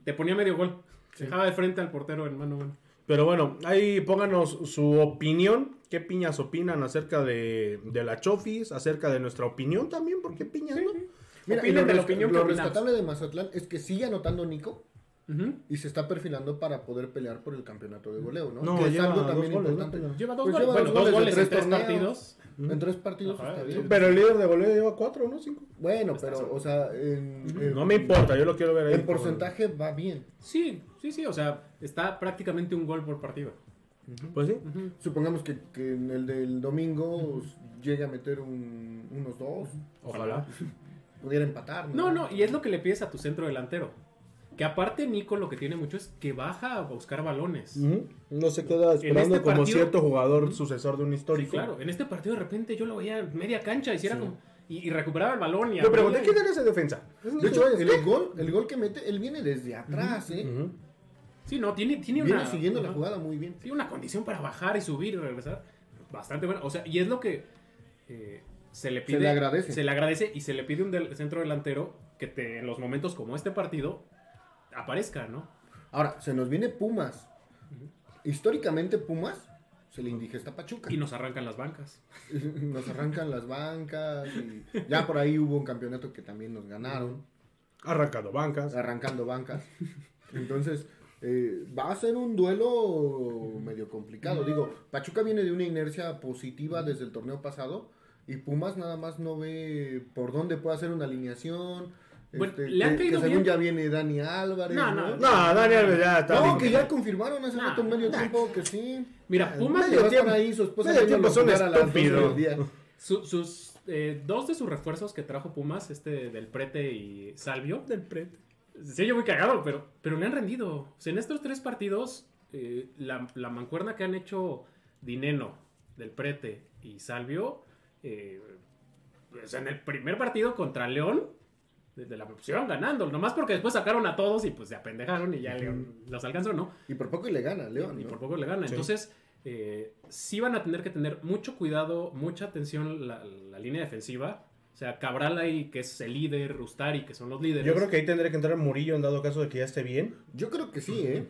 Te ponía medio gol. Dejaba de frente al portero en mano a mano. Pero bueno, ahí pónganos su opinión. ¿Qué piñas opinan acerca de, de la Chofis? Acerca de nuestra opinión también, porque piñas, ¿no? Mira, Opinen lo, de la opinión lo rescatable de Mazatlán es que sigue anotando Nico Y se está perfilando para poder pelear por el campeonato de goleo, ¿no? No, que es lleva algo dos también goles, importante. ¿no? Lleva dos Pues goles. lleva Bueno, dos goles en tres torneos. partidos. En tres partidos Ajá, está bien. Pero el líder de goleo lleva cuatro, ¿no? Cinco. Bueno, pero, o sea, en, en- No me importa, yo lo quiero ver ahí. en porcentaje va bien. Sí, sí, sí. O sea, está prácticamente un gol por partido. Pues sí. Supongamos que, que en el del domingo llegue a meter un- unos dos. Ojalá. pudiera empatar. No, no, y es lo que le pides a tu centro delantero. Que aparte Nico lo que tiene mucho es que baja a buscar balones. No se queda esperando este como partido- cierto jugador sucesor de un Sí, histórico. claro, en este partido de repente yo lo veía en media cancha y, si era como- y, y recuperaba el balón. Y Yo pregunté, ¿quién era ese defensa? De hecho, el gol, el gol que mete, él viene desde atrás, ¿eh? Sí, no, tiene, tiene Viene una... siguiendo la jugada muy bien. Tiene una condición para bajar y subir y regresar. Bastante buena. O sea, y es lo que eh, se le pide. le agradece. Se le agradece y se le pide un del- centro delantero que te, en los momentos como este partido aparezca, ¿no? Ahora, se nos viene Pumas. Históricamente Pumas se le indigesta a Pachuca. Y nos arrancan las bancas. Nos arrancan las bancas y ya por ahí hubo un campeonato que también nos ganaron, Arrancando bancas. arrancando bancas. Entonces, eh, va a ser un duelo medio complicado. Digo, Pachuca viene de una inercia positiva desde el torneo pasado y Pumas nada más no ve por dónde puede hacer una alineación. Bueno, Este, le han que, caído que según bien. ya viene Dani Álvarez. No, No, no, No, Daniel ya está. No, bien. que ya confirmaron hace rato en medio tiempo que sí. Mira, Ah, Pumas medio tiempo ahí, su esposa medio tiempo son jugar a las 12 estúpidos. Su- sus eh, dos de sus refuerzos que trajo Pumas, este del Prete y Salvio. Del Prete. Se oye muy cagado, pero, pero le han rendido. O sea, en estos tres partidos, eh, la, la mancuerna que han hecho Dineno, del Prete y Salvio, eh, pues en el primer partido contra León, desde la pusieron ganando. Nomás porque después sacaron a todos y pues se apendejaron y ya León los alcanzó, ¿no? Y por poco y le gana, León. y ¿no? por poco le gana. Sí. Entonces, eh, sí van a tener que tener mucho cuidado, mucha atención la, la línea defensiva. O sea, Cabral ahí, que es el líder, Rustari, que son los líderes. Yo creo que ahí tendría que entrar Murillo en dado caso de que ya esté bien. Yo creo que sí, ¿eh?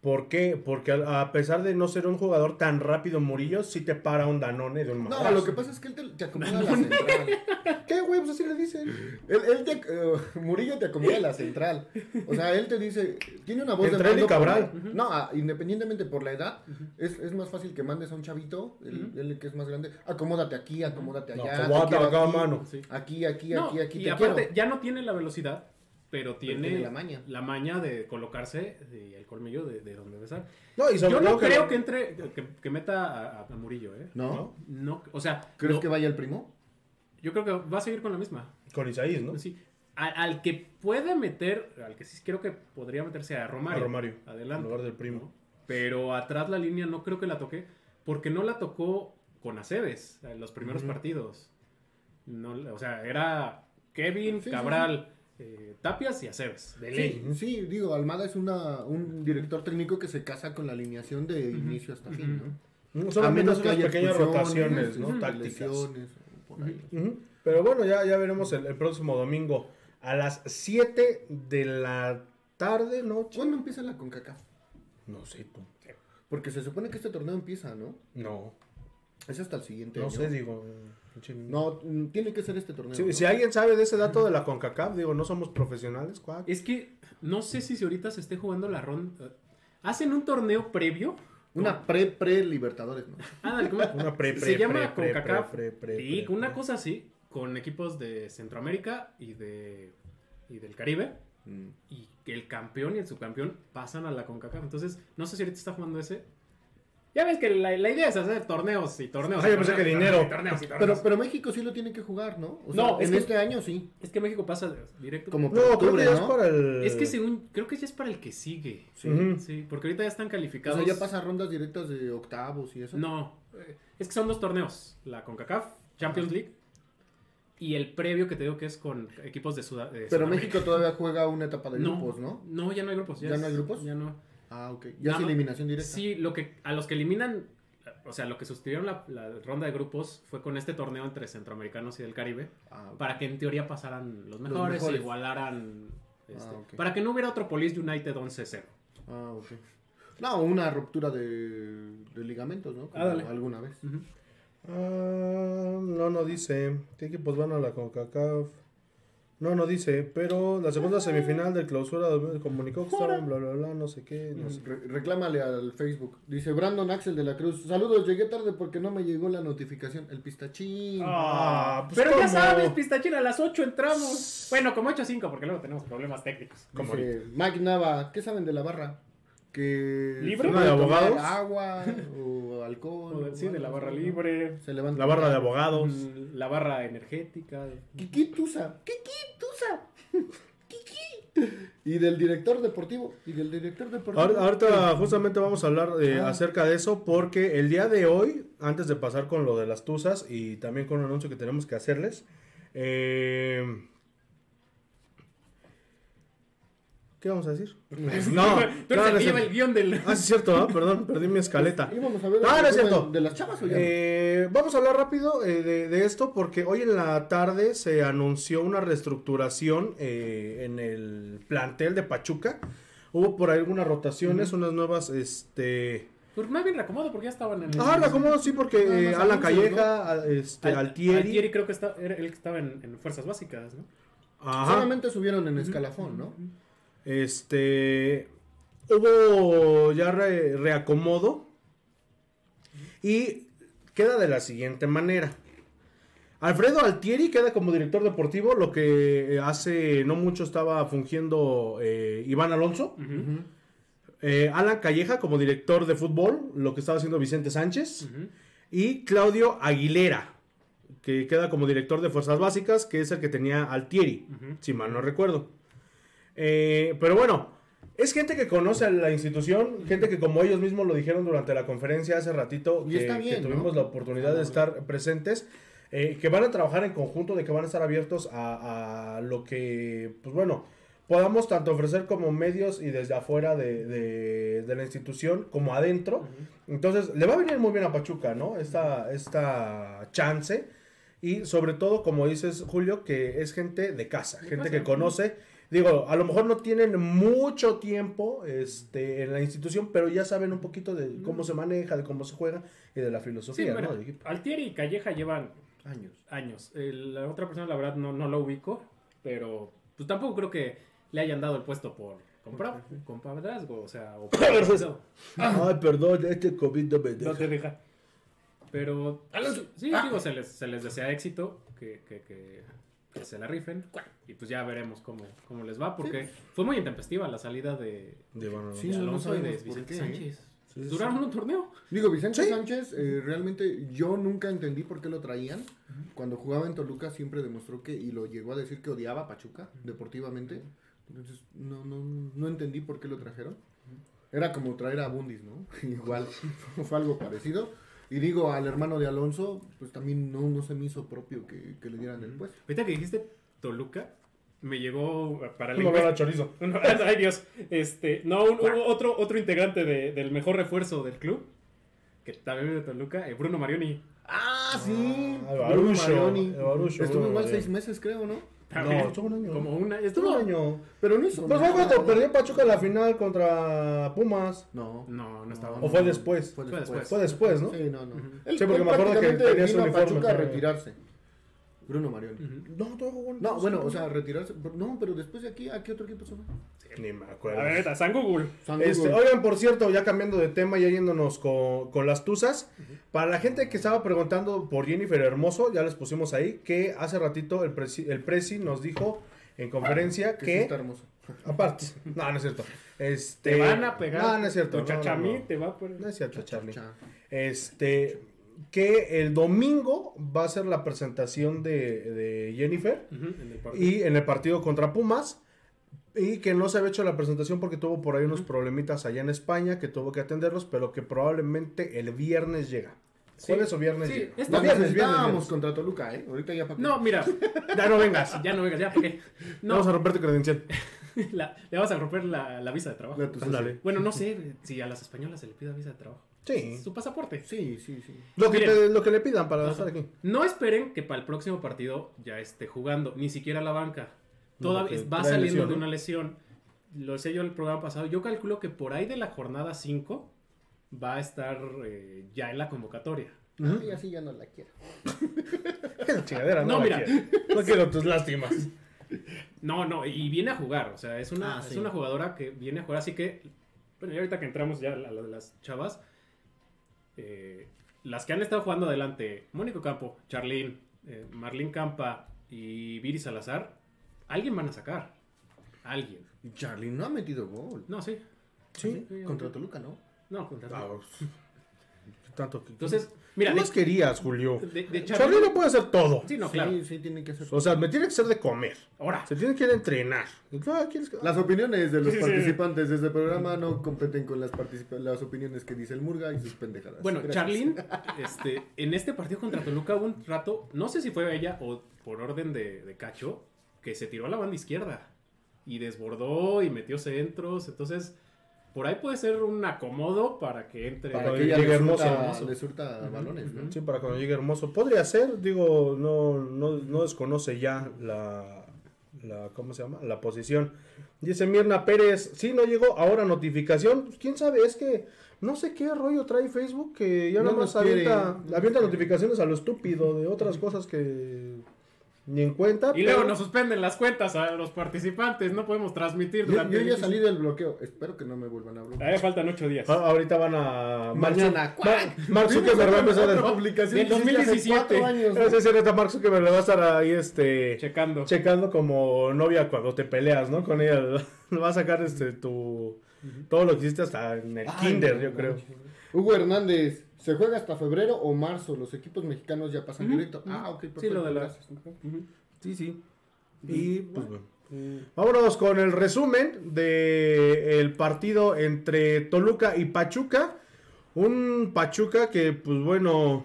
¿Por qué? Porque a a pesar de no ser un jugador tan rápido, Murillo sí te para un Danone de un No, madrazo. lo que pasa es que él te, te acomoda la central. ¿Qué, güey? Pues así le dicen. Él, él te, eh, Murillo te acomoda la central. O sea, él te dice, tiene una voz Entre de mando por Cabral. la- No, ah, independientemente por la edad, es, es más fácil que mandes a un chavito, el, el que es más grande, acomódate aquí, acomódate No, allá. te acomódate acá, aquí, mano. Sí. Aquí, aquí, No, aquí, aquí, y te aparte, quiero. ya no tiene la velocidad, pero tiene, tiene la maña. la maña de colocarse y el colmillo de, de donde besar. No, y sobre Yo no que- creo que entre, que, que meta a, a Murillo, ¿eh? ¿No? No, o sea, ¿Crees no, que vaya el primo? yo creo que va a seguir con la misma. Con Isaías, ¿no? Sí. Al que puede meter, al que sí creo que podría meterse a Romario. A Romario, Adelante. en lugar del primo. Pero atrás la línea no creo que la toque, porque no la tocó con Aceves en los primeros partidos. No, o sea, era Kevin, Sí, sí, Cabral, eh, Tapias y Aceves. De Sí, ley. sí, digo, Almada es una, un director técnico que se casa con la alineación de inicio hasta fin, ¿no? Mm, Solamente unas haya pequeñas rotaciones, ¿no? Tácticas. por ahí. Pero bueno, ya, ya veremos el, el próximo domingo a las 7 de la tarde, noche. ¿Cuándo empieza la CONCACAF? No sé tú. Porque se supone que este torneo empieza, ¿no? No, Es hasta el siguiente no año. sé, digo. No, mm, tiene que ser este torneo. Si, ¿no? si alguien sabe de ese dato de la CONCACAF, digo, no somos profesionales, cuac. Es que no sé si ahorita se esté jugando la ronda. Hacen un torneo previo. Una pre-pre-Libertadores, ¿no? Ándale, ¿cómo? Una pre, pre, Se llama pre, pre, CONCACAF. pre, pre, pre, y pre, una cosa así, con equipos de Centroamérica y de y del Caribe. Mm. Y que el campeón y el subcampeón pasan a la CONCACAF. Entonces, no sé si ahorita está jugando ese. Ya ves que la, la idea es hacer torneos y torneos. Ah, yo pensé que y dinero. Torneos y Pero, torneos. pero México sí lo tiene que jugar, ¿no? O sea, No, es en que- este año sí. Es que México pasa directo. Como No, creo octubre, que ya es ¿no? para el. Es que según. Creo que ya es para el que sigue. Sí. Ujú. Sí, porque ahorita ya están O calificados. sea, ya pasa rondas directas de octavos y eso. No, eh, es que son dos torneos. La CONCACAF, Champions League. Y el previo que te digo que es con equipos de Sudamérica. Pero México todavía juega una etapa de grupos, ¿no? No, ya no hay grupos. ¿Ya no hay grupos? Ya no. Ah, ok. Ya es eliminación directa. Sí, lo que, a los que eliminan, o sea, lo que sustituyeron la, la ronda de grupos fue con este torneo entre centroamericanos y del Caribe, Ah, para que en teoría pasaran los mejores, mejores. e igualaran, este, Ah, ok. para que no hubiera otro Police United 11-0. Ah, ok. No, una ruptura de, de ligamentos, ¿no? Como Ah, dale. alguna vez. Ah, no, no dice. ¿Qué equipos van a la CONCACAF? No, no dice. Pero la segunda semifinal del clausura comunicó que estaban bla, bla, bla, no sé qué. No sé. Re- reclámale al Facebook. Dice Brandon Axel de la Cruz. Saludos, llegué tarde porque no me llegó la notificación. El pistachín. Ah, pues Pero ya sabes, pistachín, a las 8 entramos. Bueno, como 8-5, porque luego tenemos problemas técnicos. como Dice Mike Nava, ¿qué saben de la barra? Que ¿Libre? ¿De abogados? agua o alcohol. O de- sí, o de la barra libre. Se levanta. La barra de abogados. Mm, La barra energética. Kiki Tusa. Kiki Tusa. Kiki. Y del director deportivo. Y del director deportivo. Ahor- Ahorita justamente vamos a hablar eh, Ah. acerca de eso porque el día de hoy, antes de pasar con lo de las tuzas y también con un anuncio que tenemos que hacerles, eh, ¿qué vamos a decir? No, Tú eres no, el no que lleva el guion del. Ah, sí es cierto, ¿no? perdón, perdí mi escaleta. Íbamos a ver No, no es cierto. de las chavas o ya no? Eh, vamos a hablar rápido eh, de, de esto porque hoy en la tarde se anunció una reestructuración eh, en el plantel de Pachuca. Hubo por ahí algunas rotaciones, unas nuevas, este... Pues más bien reacomodo porque ya estaban en el. Ah, la acomodo, sí, porque eh, más Alan Calleja, a- este, Al- Altieri... Altieri creo que está, era el que estaba en, en fuerzas básicas, ¿no? Ajá. Solamente subieron en escalafón, ¿no? Este. Hubo ya re- reacomodo. Y queda de la siguiente manera. Alfredo Altieri queda como director deportivo, lo que hace no mucho estaba fungiendo eh, Iván Alonso. Eh, Alan Calleja como director de fútbol, lo que estaba haciendo Vicente Sánchez. Y Claudio Aguilera, que queda como director de Fuerzas Básicas, que es el que tenía Altieri, si mal no recuerdo. Eh, pero bueno, es gente que conoce a la institución, gente que como ellos mismos lo dijeron durante la conferencia hace ratito, Y que, está bien, que ¿no? tuvimos la oportunidad de estar presentes, eh, que van a trabajar en conjunto, de que van a estar abiertos a, a lo que, pues bueno, podamos tanto ofrecer como medios y desde afuera de, de- de la institución como adentro. Entonces, le va a venir muy bien a Pachuca, ¿no? Esta, esta chance. Y sobre todo, como dices, Julio, que es gente de casa, gente que conoce. Digo, a lo mejor no tienen mucho tiempo este, en la institución, pero ya saben un poquito de cómo se maneja, de cómo se juega y de la Sí, filosofía, bueno, ¿no? equipo. Altieri y Calleja llevan Años. años. La otra persona, la verdad, no, no lo ubico, pero pues tampoco creo que le hayan dado el puesto por comprar, compadrazgo, o sea, o por Ay, perdón, este COVID no me no te deja. Pero sí, Ah. digo, se les, se les desea éxito, que, que, que, que se la rifen, y pues ya veremos cómo, cómo les va, porque fue muy intempestiva la salida de, De, bueno, Sí, de no Alonso y de Vicente qué, ¿eh? Sánchez. Sí, sí, Duraron un torneo. Digo, Vicente Sí. Sánchez, eh, realmente yo nunca entendí por qué lo traían. Cuando jugaba en Toluca siempre demostró que, y lo llegó a decir que odiaba a Pachuca deportivamente. Entonces, no, no, no entendí por qué lo trajeron. Era como traer a Bundis, ¿no? Igual, fue algo parecido. Y digo, al hermano de Alonso, pues también no, no se me hizo propio que, que le dieran el puesto. Ahorita que dijiste Toluca, me llegó para el Un olor a chorizo. Ay Dios, este, no, un- hubo otro, otro integrante de- del mejor refuerzo del club, que también de Toluca, eh, Bruno Marioni. ¡Ah, sí! Ah, el Bruno Barucho, Marioni. el Barucho, Estuvo Bruno igual Marioni. seis meses, creo, ¿no? También, No, estuvo un año. Como una, Estuvo un año. Pero no hizo Pues fue cuando perdió Pachuca la final contra Pumas. No. No, no estaba. ¿O fue después? Fue después. Fue después, ¿no? Sí, no, no. Sí, porque me acuerdo que tenía su uniforme, Pachuca a pero- retirarse. Bruno Marioni. No, todavía jugó en- No, bueno, o sea, retirarse. No, pero después de aquí, ¿a qué otro equipo se fue? Ni me A acuerdo. ver, ahorita, San Google. San Este, Google. oigan, por cierto, ya cambiando de tema, ya yéndonos con, con las tuzas. Para la gente que estaba preguntando por Jennifer Hermoso, ya les pusimos ahí que hace ratito el presi, el presi nos dijo en conferencia que que. sí está hermoso. aparte, no, no es cierto. Este, Te van a pegar. No, no es cierto. No, chachamí no, no. te va a poner. No es cierto, Charlie. Cha. Este, que el domingo va a ser la presentación de, de Jennifer. En el. Y en el partido contra Pumas. Y que no se había hecho la presentación porque tuvo por ahí unos problemitas allá en España que tuvo que atenderlos, pero que probablemente el viernes llega. Sí. ¿Jueves o viernes Sí, llega? No, viernes, viernes, contra Toluca, ¿eh? Ahorita ya para No, mira, Ya no vengas. ya no vengas, ya, ¿por qué? No, Vamos a romper tu credencial. la- le vas a romper la, la visa de trabajo. La-. Bueno, no sé si a las españolas se le pida visa de trabajo. Sí. Su pasaporte. Sí, sí, sí. Lo que, te- lo que le pidan para estar aquí. No esperen que para el próximo partido ya esté jugando, ni siquiera la banca. No, Todavía va saliendo lesión, de ¿no? una lesión. Lo sé yo el programa pasado. Yo calculo que por ahí de la jornada 5 va a estar eh, ya en la convocatoria. Ah, y así ya no la quiero. Esa chingadera, No, la mira. quiero. No quiero tus lástimas. No, no, y viene a jugar. O sea, es una, Ah, es sí. una jugadora que viene a jugar. Así que, bueno, y ahorita que entramos ya a lo de las chavas, eh, las que han estado jugando adelante, Mónico Campo, Charlene, eh, Marlene Campa y Viri Salazar, alguien van a sacar. Alguien. Y Charlie no ha metido gol. No, sí. Sí. Contra Toluca, ¿no? No, contra Ah, tanto que... Entonces, mira, ¿Qué de, más querías, Julio? de, de Charlie Charlie- no puede hacer todo. Sí, no, sí, claro. sí, tiene que ser. O sea, me tiene que ser de comer. Ahora, Se tiene que ir a entrenar. Ah, ¿quieres que- Las opiniones de los Sí, sí, sí. participantes de este programa no competen con las, participa- las opiniones que dice el Murga y sus pendejadas. Bueno. Charlene, este, en este partido contra Toluca hubo un rato, no sé si fue ella o por orden de, de Cacho, que se tiró a la banda izquierda y desbordó y metió centros. Entonces, por ahí puede ser un acomodo para que entre. Para que llegue le hermoso, le surta balones, ¿no? Sí, para cuando llegue hermoso. Podría ser, digo, no, no, no desconoce ya la, la, ¿cómo se llama? La posición. Dice Mirna Pérez, sí, no llegó, ahora notificación. Pues, quién sabe, es que no sé qué rollo trae Facebook que ya No nada más avienta, avienta notificaciones a lo estúpido de otras cosas que ni en cuenta. Y pero- luego nos suspenden las cuentas a los participantes, no podemos transmitir Yo, durante yo ya 25. salí del bloqueo. Espero que no me vuelvan a bloquear. Todavía faltan ocho días. Ah, ahorita van a... Mañana. Mark, Mark Zuckerberg va a empezar a... publicación Del que hiciste hace 2017. cuatro años, ¿no? Ese es Mark Zuckerberg le va a estar ahí este... Checando. checando como novia cuando te peleas, ¿no? Con ella. Va a sacar este tu todo lo que hiciste hasta en el Ay, kinder, no yo creo. Hugo Hernández, ¿se juega hasta febrero o marzo? Los equipos mexicanos ya pasan directo. Ah, ok, perfecto. Sí, lo de la-. Sí, sí. Y pues bueno. Vámonos con el resumen de el partido entre Toluca y Pachuca. Un Pachuca que, pues bueno,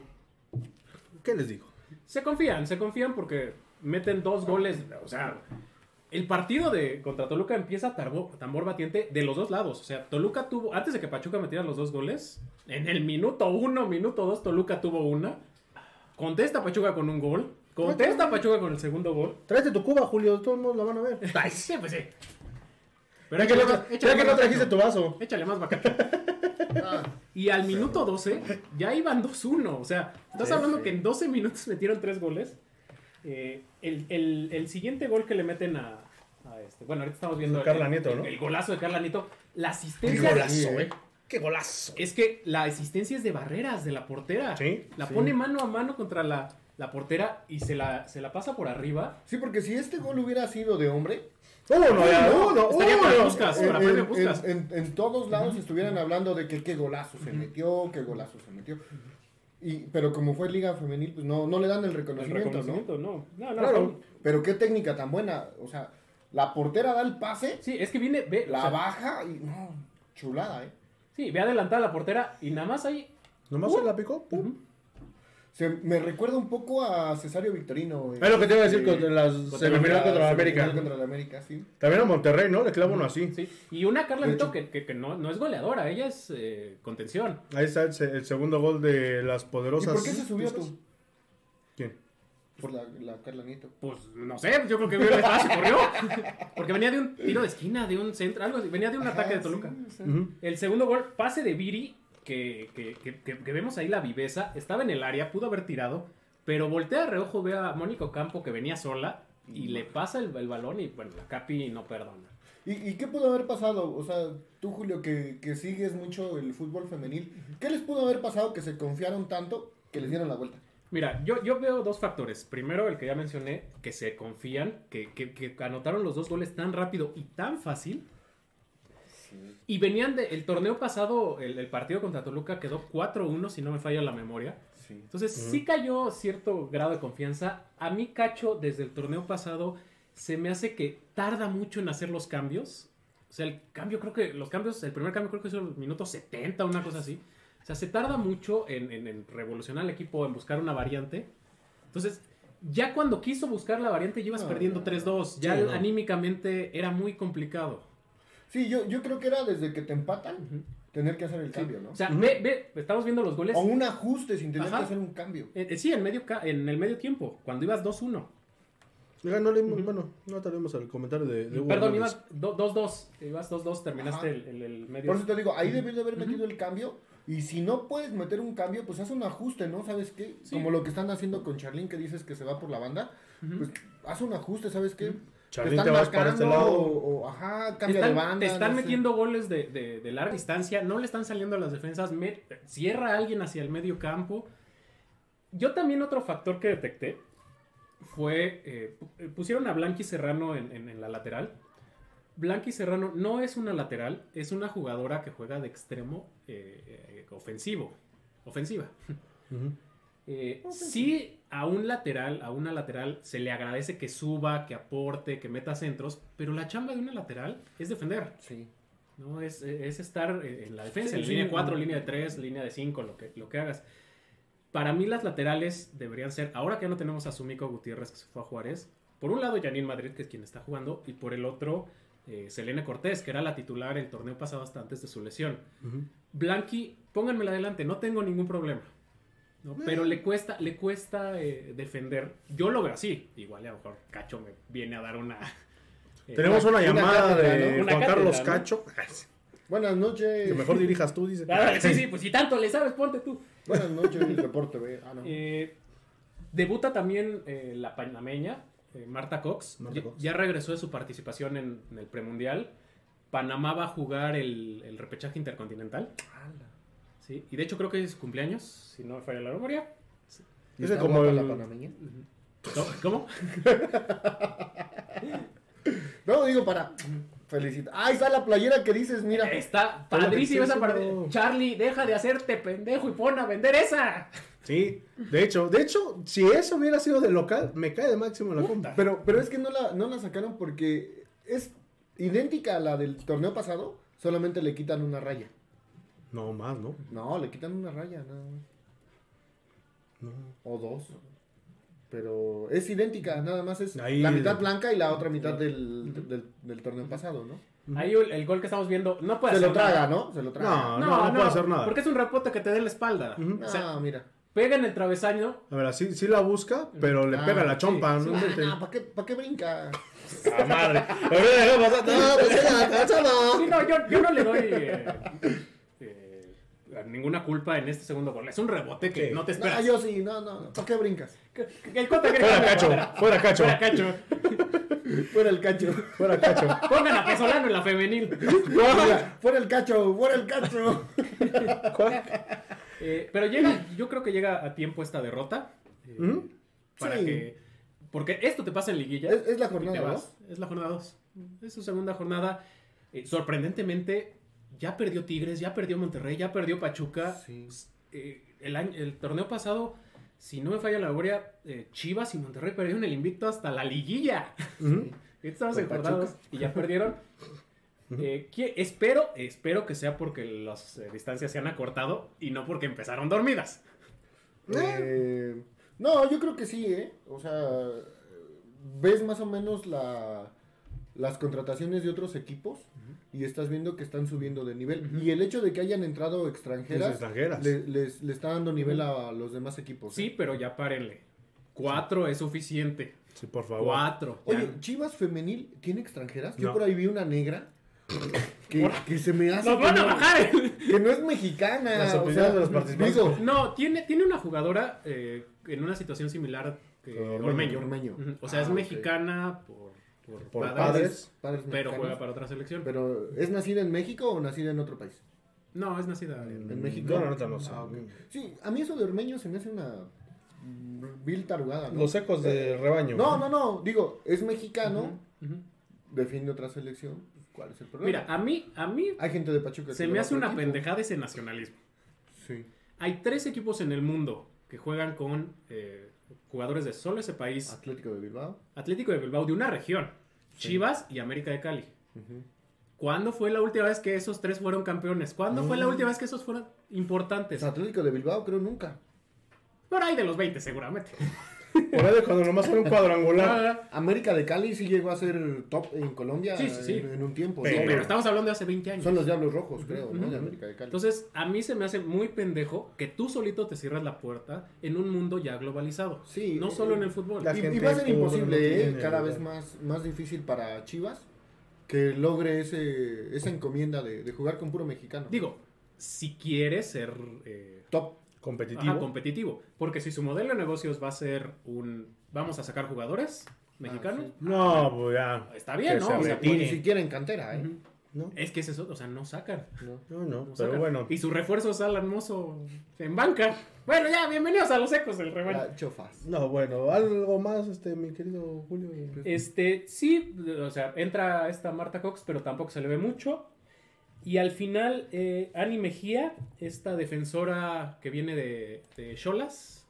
¿qué les digo? Se confían, se confían porque meten dos goles. O sea, el partido de contra Toluca empieza tarbo- tambor batiente de los dos lados. O sea, Toluca tuvo, antes de que Pachuca metiera los dos goles, en el minuto uno, minuto dos, Toluca tuvo una. Contesta Pachuca con un gol. Contesta Pachuca con el segundo gol. Tráete tu cuba, Julio, todos modos la van a ver. Ay, sí, pues sí. Pero Ya que no, más- que no trajiste tu vaso. Échale más bacacho. Ah, Y al minuto 12 ya iban 2-1. O sea, estás Sí, hablando sí. que en 12 minutos metieron 3 goles. Eh, el, el- el siguiente gol que le meten a este. Bueno, ahorita estamos viendo. Carla el, Nieto, el- ¿no? el golazo de Carla Nieto. La Qué asistencia. golazo, de- eh. Qué golazo. Es que la asistencia es de barreras de la portera. Sí, La sí. pone mano a mano contra la, la portera y se la, se la pasa por arriba. sí, porque si este gol hubiera sido de hombre, Uno, ya, no, uno, estaría para uno. Puskas. en, para en- Puskás. en- en todos lados estuvieran hablando de que qué golazo se metió, qué golazo se metió. Y, pero como fue Liga Femenil, pues no, no le dan el El reconocimiento, ¿no? reconocimiento, no. No, no, Claro. no. Pero qué técnica tan buena. O sea, la portera da el pase, Sí, es que viene. Ve, o la sea, baja y no, chulada, ¿eh? Sí, ve adelantada la portera y nada más ahí. Nomás se la picó. pum. Se, me recuerda un poco a Cesario Victorino. eh, Es lo que te iba a decir eh, contra las contra semifinal la contra la semifinal América. Contra la América, sí. También a Monterrey, ¿no? Le clava uno así. Sí. Y una Carla hecho. que, que- que no, no es goleadora, ella es eh, contención. Ahí está el, se- el segundo gol de las ¿Y poderosas. por qué se subió tú? Por la, la Carla Nieto. Pues no sé, yo creo que vio el espacio y corrió. Porque venía de un tiro de esquina, de un centro, algo así. Venía de un ataque de Toluca. sí, o sea, Ujú. El segundo gol, pase de Viri, que, que, que- que- que vemos ahí la viveza. Estaba en el área, pudo haber tirado, pero voltea de reojo, ve a Mónico Campo que venía sola y le pasa el, el balón y bueno, la Capi no perdona. ¿Y, y qué pudo haber pasado? O sea, tú, Julio, que, que sigues mucho el fútbol femenil, ¿qué les pudo haber pasado que se confiaron tanto que les dieron la vuelta? Mira, yo, yo veo dos factores. Primero, el que ya mencioné, que se confían, que, que- que anotaron los dos goles tan rápido y tan fácil. Y venían del torneo pasado, el, el partido contra Toluca quedó 4-1, si no me falla la memoria. Sí. Entonces sí cayó cierto grado de confianza. A mí, Cacho, desde el torneo pasado, se me hace que tarda mucho en hacer los cambios. O sea, el cambio, creo que los cambios, el primer cambio creo que es el minuto 70, una cosa así. O sea, se tarda mucho en, en- en revolucionar el equipo, en buscar una variante. Entonces, ya cuando quiso buscar la variante, ya ibas No, perdiendo no, 3-2. Ya Sí, no. anímicamente era muy complicado. Sí, yo, yo creo que era desde que te empatan tener que hacer el cambio, ¿no? O sea, ve, ve, estamos viendo los goles. O un ajuste sin tener Ajá. que hacer un cambio. Eh, eh, sí, en, medio ca- en el medio tiempo, cuando ibas 2-1. Oiga, no leímos, bueno, no tenemos el comentario de, de Hugo Perdón, ibas do- 2-2. Ibas 2-2, terminaste el, el- el medio. Por eso te digo, ahí debes de haber metido el cambio. Y si no puedes meter un cambio, pues haz un ajuste, ¿no? ¿Sabes qué? Sí. Como lo que están haciendo con Charlín, que dices que se va por la banda. Pues haz un ajuste, ¿sabes qué? Charlín, te vas para este lado. O, o, ajá, cambia están, de banda. te están no sé. metiendo goles de, de- de larga distancia, no le están saliendo a las defensas, me- cierra a alguien hacia el medio campo. Yo también otro factor que detecté fue, eh, pu- pusieron a Blanqui Serrano en, en- en la lateral Blanqui Serrano no es una lateral, es una jugadora que juega de extremo eh, eh, ofensivo. Ofensiva. Eh, sí, a un lateral, a una lateral, se le agradece que suba, que aporte, que meta centros, pero la chamba de una lateral es defender. Sí. No, es, es estar en la defensa, Sí, en sí. línea 4, línea de 3, línea de 5, lo que, lo que hagas. Para mí las laterales deberían ser, ahora que ya no tenemos a Sumiko Gutiérrez que se fue a Juárez, por un lado Janine Madrid, que es quien está jugando, y por el otro eh, Selene Cortés, que era la titular el torneo pasado hasta antes de su lesión. Blanqui, pónganmela adelante, no tengo ningún problema. ¿no? Pero le cuesta, le cuesta eh, defender. Yo lo veo así. Igual a lo mejor Cacho me viene a dar una... eh, Tenemos una una llamada cátedra, de Juan cátedra, Carlos ¿no? Cacho. Buenas noches. Que mejor dirijas tú, dice. Ah, sí, sí, pues si tanto le sabes, ponte tú. Buenas noches, el reporte, ve. Ah, no. Eh, debuta también eh, la panameña, eh, Marta Cox. Marta Ya- Cox. Ya regresó de su participación en, en el premundial. Panamá va a jugar el, el repechaje intercontinental. Sí, y de hecho creo que es cumpleaños, si no me falla la memoria. ¿Y ese está como el- la panameña? ¿Cómo? ¿Cómo? No, digo para felicitar. Ah, ahí está la playera que dices, mira. Está padrísima esa parte. diciendo. Charlie, deja de hacerte pendejo y pon a vender esa. Sí, de hecho, de hecho, si eso hubiera sido de local, me cae de máximo la compra. Pero, pero es que no la, no la sacaron porque es idéntica a la del torneo pasado, solamente le quitan una raya. No, más, ¿no? No, le quitan una raya, nada más. No. O dos. Pero es idéntica, nada más es Ahí- la mitad blanca y la otra mitad del, del, del torneo pasado, ¿no? Ahí el, el gol que estamos viendo no puede Se hacer lo traga, nada. ¿no? Se lo traga. No, no, no puede hacer nada. Porque es un rebote que te dé la espalda. No, O sea, mira. Pega en el travesaño. A ver, sí, sí la busca, pero le Ah, pega la chompa, sí, ¿no? sí. Invente. Ah, ¿para qué, pa' qué brinca? ¡Ah, madre! No, pues ya, cáchalo. Sí, no, yo, yo no le doy eh, eh, ninguna culpa en este segundo gol. Es un rebote que Sí. no te No, esperas. yo sí, no, no, no. ¿Para qué brincas? Cota quiere Fuera Cacho, fuera Cacho. Fuera Cacho. Fuera el cacho. Fuera Cacho. Pongan a Pesolano en la femenil. Fuera, fuera el cacho, fuera el cacho. Eh, pero llega, yo creo que llega a tiempo esta derrota. eh, Ujú. Para Sí. que. Porque esto te pasa en liguilla. Es- es la jornada te vas. Es la jornada 2. Es su segunda jornada. Eh, sorprendentemente, ya perdió Tigres, ya perdió Monterrey, ya perdió Pachuca. Sí. Eh, el, año- el torneo pasado, si no me falla la memoria, Chivas y Monterrey perdieron el invicto hasta la liguilla. Ujú. Estamos Con encordados Pachuca. y ya perdieron. Eh, espero, espero que sea porque las eh, distancias se han acortado y no porque empezaron dormidas. Eh, no, yo creo que sí, ¿eh? O sea, ves más o menos la, las contrataciones de otros equipos y estás viendo que están subiendo de nivel. Y el hecho de que hayan entrado extranjeras. Le, les, le está dando nivel a los demás equipos. ¿eh? Sí, pero ya párenle. Cuatro es suficiente. Sí, por favor. Cuatro. ya. Oye, Chivas femenil tiene extranjeras. Yo No. por ahí vi una negra que, que se me hace ¡Nos que van a no, bajar! que no es mexicana. Las o sea, de los participantes. digo, No, tiene, tiene una jugadora eh, en una situación similar que Ormeño, Ormeño. O sea, Ah, es ok. mexicana por, por, Por padres, padres. padres pero juega para otra selección. Pero, ¿es nacida en México o nacida en otro país? No, es nacida en, En México. Yo la neta no sé. Ah. Sí, a mí eso de Ormeño se me hace una vil tarugada. ¿no? Los ecos de rebaño. No, no, no. Digo, es mexicano, defiende otra selección. ¿Cuál es el problema? Mira, a mí, a mí hay gente de Pachuca. se me hace una equipo. pendejada ese nacionalismo. Sí. Hay tres equipos en el mundo que juegan con eh, jugadores de solo ese país. Atlético de Bilbao. Atlético de Bilbao de una región. Sí. Chivas y América de Cali. ¿Cuándo fue la última vez que esos tres fueron campeones? ¿Cuándo fue la última vez que esos fueron importantes? Pues Atlético de Bilbao, creo nunca. Por ahí de los 20 seguramente. Por cuando nomás era un cuadrangular. América de Cali sí llegó a ser top en Colombia Sí, sí, sí. En, en un tiempo. Pero- ¿no? Pero estamos hablando de hace 20 años. Son los Diablos Rojos, creo, ¿no? De América de Cali. Entonces, a mí se me hace muy pendejo que tú solito te cierras la puerta en un mundo ya globalizado. Sí. No solo en el fútbol. La y, gente y va a ser imposible, no ¿eh? tiene cada vez más, más difícil para Chivas que logre ese, esa encomienda de, de jugar con puro mexicano. Digo, si quieres ser eh, top. Competitivo. ajá, competitivo. Porque si su modelo de negocios va a ser un... Vamos a sacar jugadores mexicanos. Ah, sí. no, pues ya. Está bien, Que ¿no? se O sea, retire. Ni siquiera en cantera, ¿eh? No, Es que es eso, o sea, no sacan. no, no, no, no pero sacan. bueno. Y su refuerzo es Alan Mozo en banca. Bueno, ya, bienvenidos a los ecos del rebaño. Chofas. No, bueno, algo más, este, mi querido Julio. Este, sí, o sea, entra esta Marta Cox, pero tampoco se le ve mucho. Y al final, eh, Ani Mejía, esta defensora que viene de de Cholas,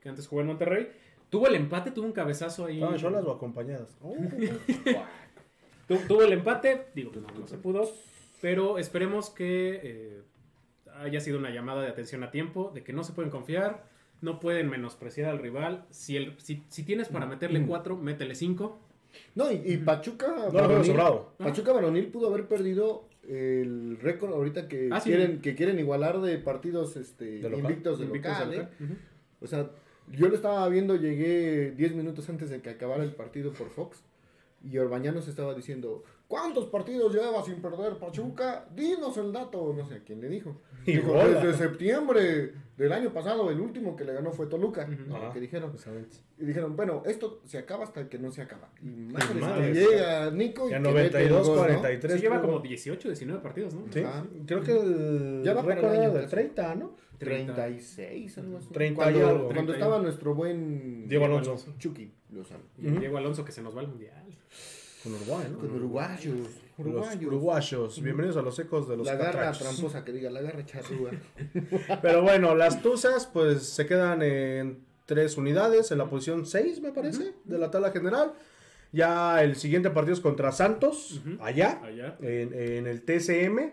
que antes jugó en Monterrey, tuvo el empate, tuvo un cabezazo ahí. ¿Estaban solas o acompañadas? Oh, Tu- tuvo el empate, digo, no, no se pudo, pero esperemos que eh, haya sido una llamada de atención a tiempo, de que no se pueden confiar, no pueden menospreciar al rival. Si, el, si, si tienes para meterle cuatro, métele cinco. No, y, y Pachuca. No lo veo sobrado. Pachuca Varonil pudo haber perdido el récord ahorita que Ah, sí. quieren que quieren igualar de partidos este De local. invictos de Invictos local, ¿eh? O sea, yo lo estaba viendo, llegué 10 minutos antes de que acabara el partido por Fox. Y Orbañanos estaba diciendo, ¿cuántos partidos lleva sin perder Pachuca? Dinos el dato. No sé a quién le dijo. Y Dijo, bola. desde septiembre del año pasado, el último que le ganó fue Toluca. ¿no? Ajá. Que dijeron. Exactamente. Y dijeron, bueno, esto se acaba hasta que no se acaba. Y madre, madre, llega Nico y Ya que mete el 92, gol, ¿no? 43. Sí, lleva como 18, 19 partidos, ¿no? Sí, Ajá. creo que el Ya va para récord el año, de casi. 30, ¿no? 36, algo así. 30 y cuando, algo. Cuando 30 y estaba nuestro buen Diego Alonso. Chucky Lozano. Y Diego Alonso que se nos va al mundial. Con Uruguay, ¿no? Con uruguayos. Los Uruguayos. uruguayos. Bienvenidos a los ecos de los La garra catrachos. tramposa que diga, la garra charrúa. Pero bueno, las Tuzas pues se quedan en tres unidades, en la posición 6 me parece, de la tabla general. Ya el siguiente partido es contra Santos, allá, Allá. En, en el TCM.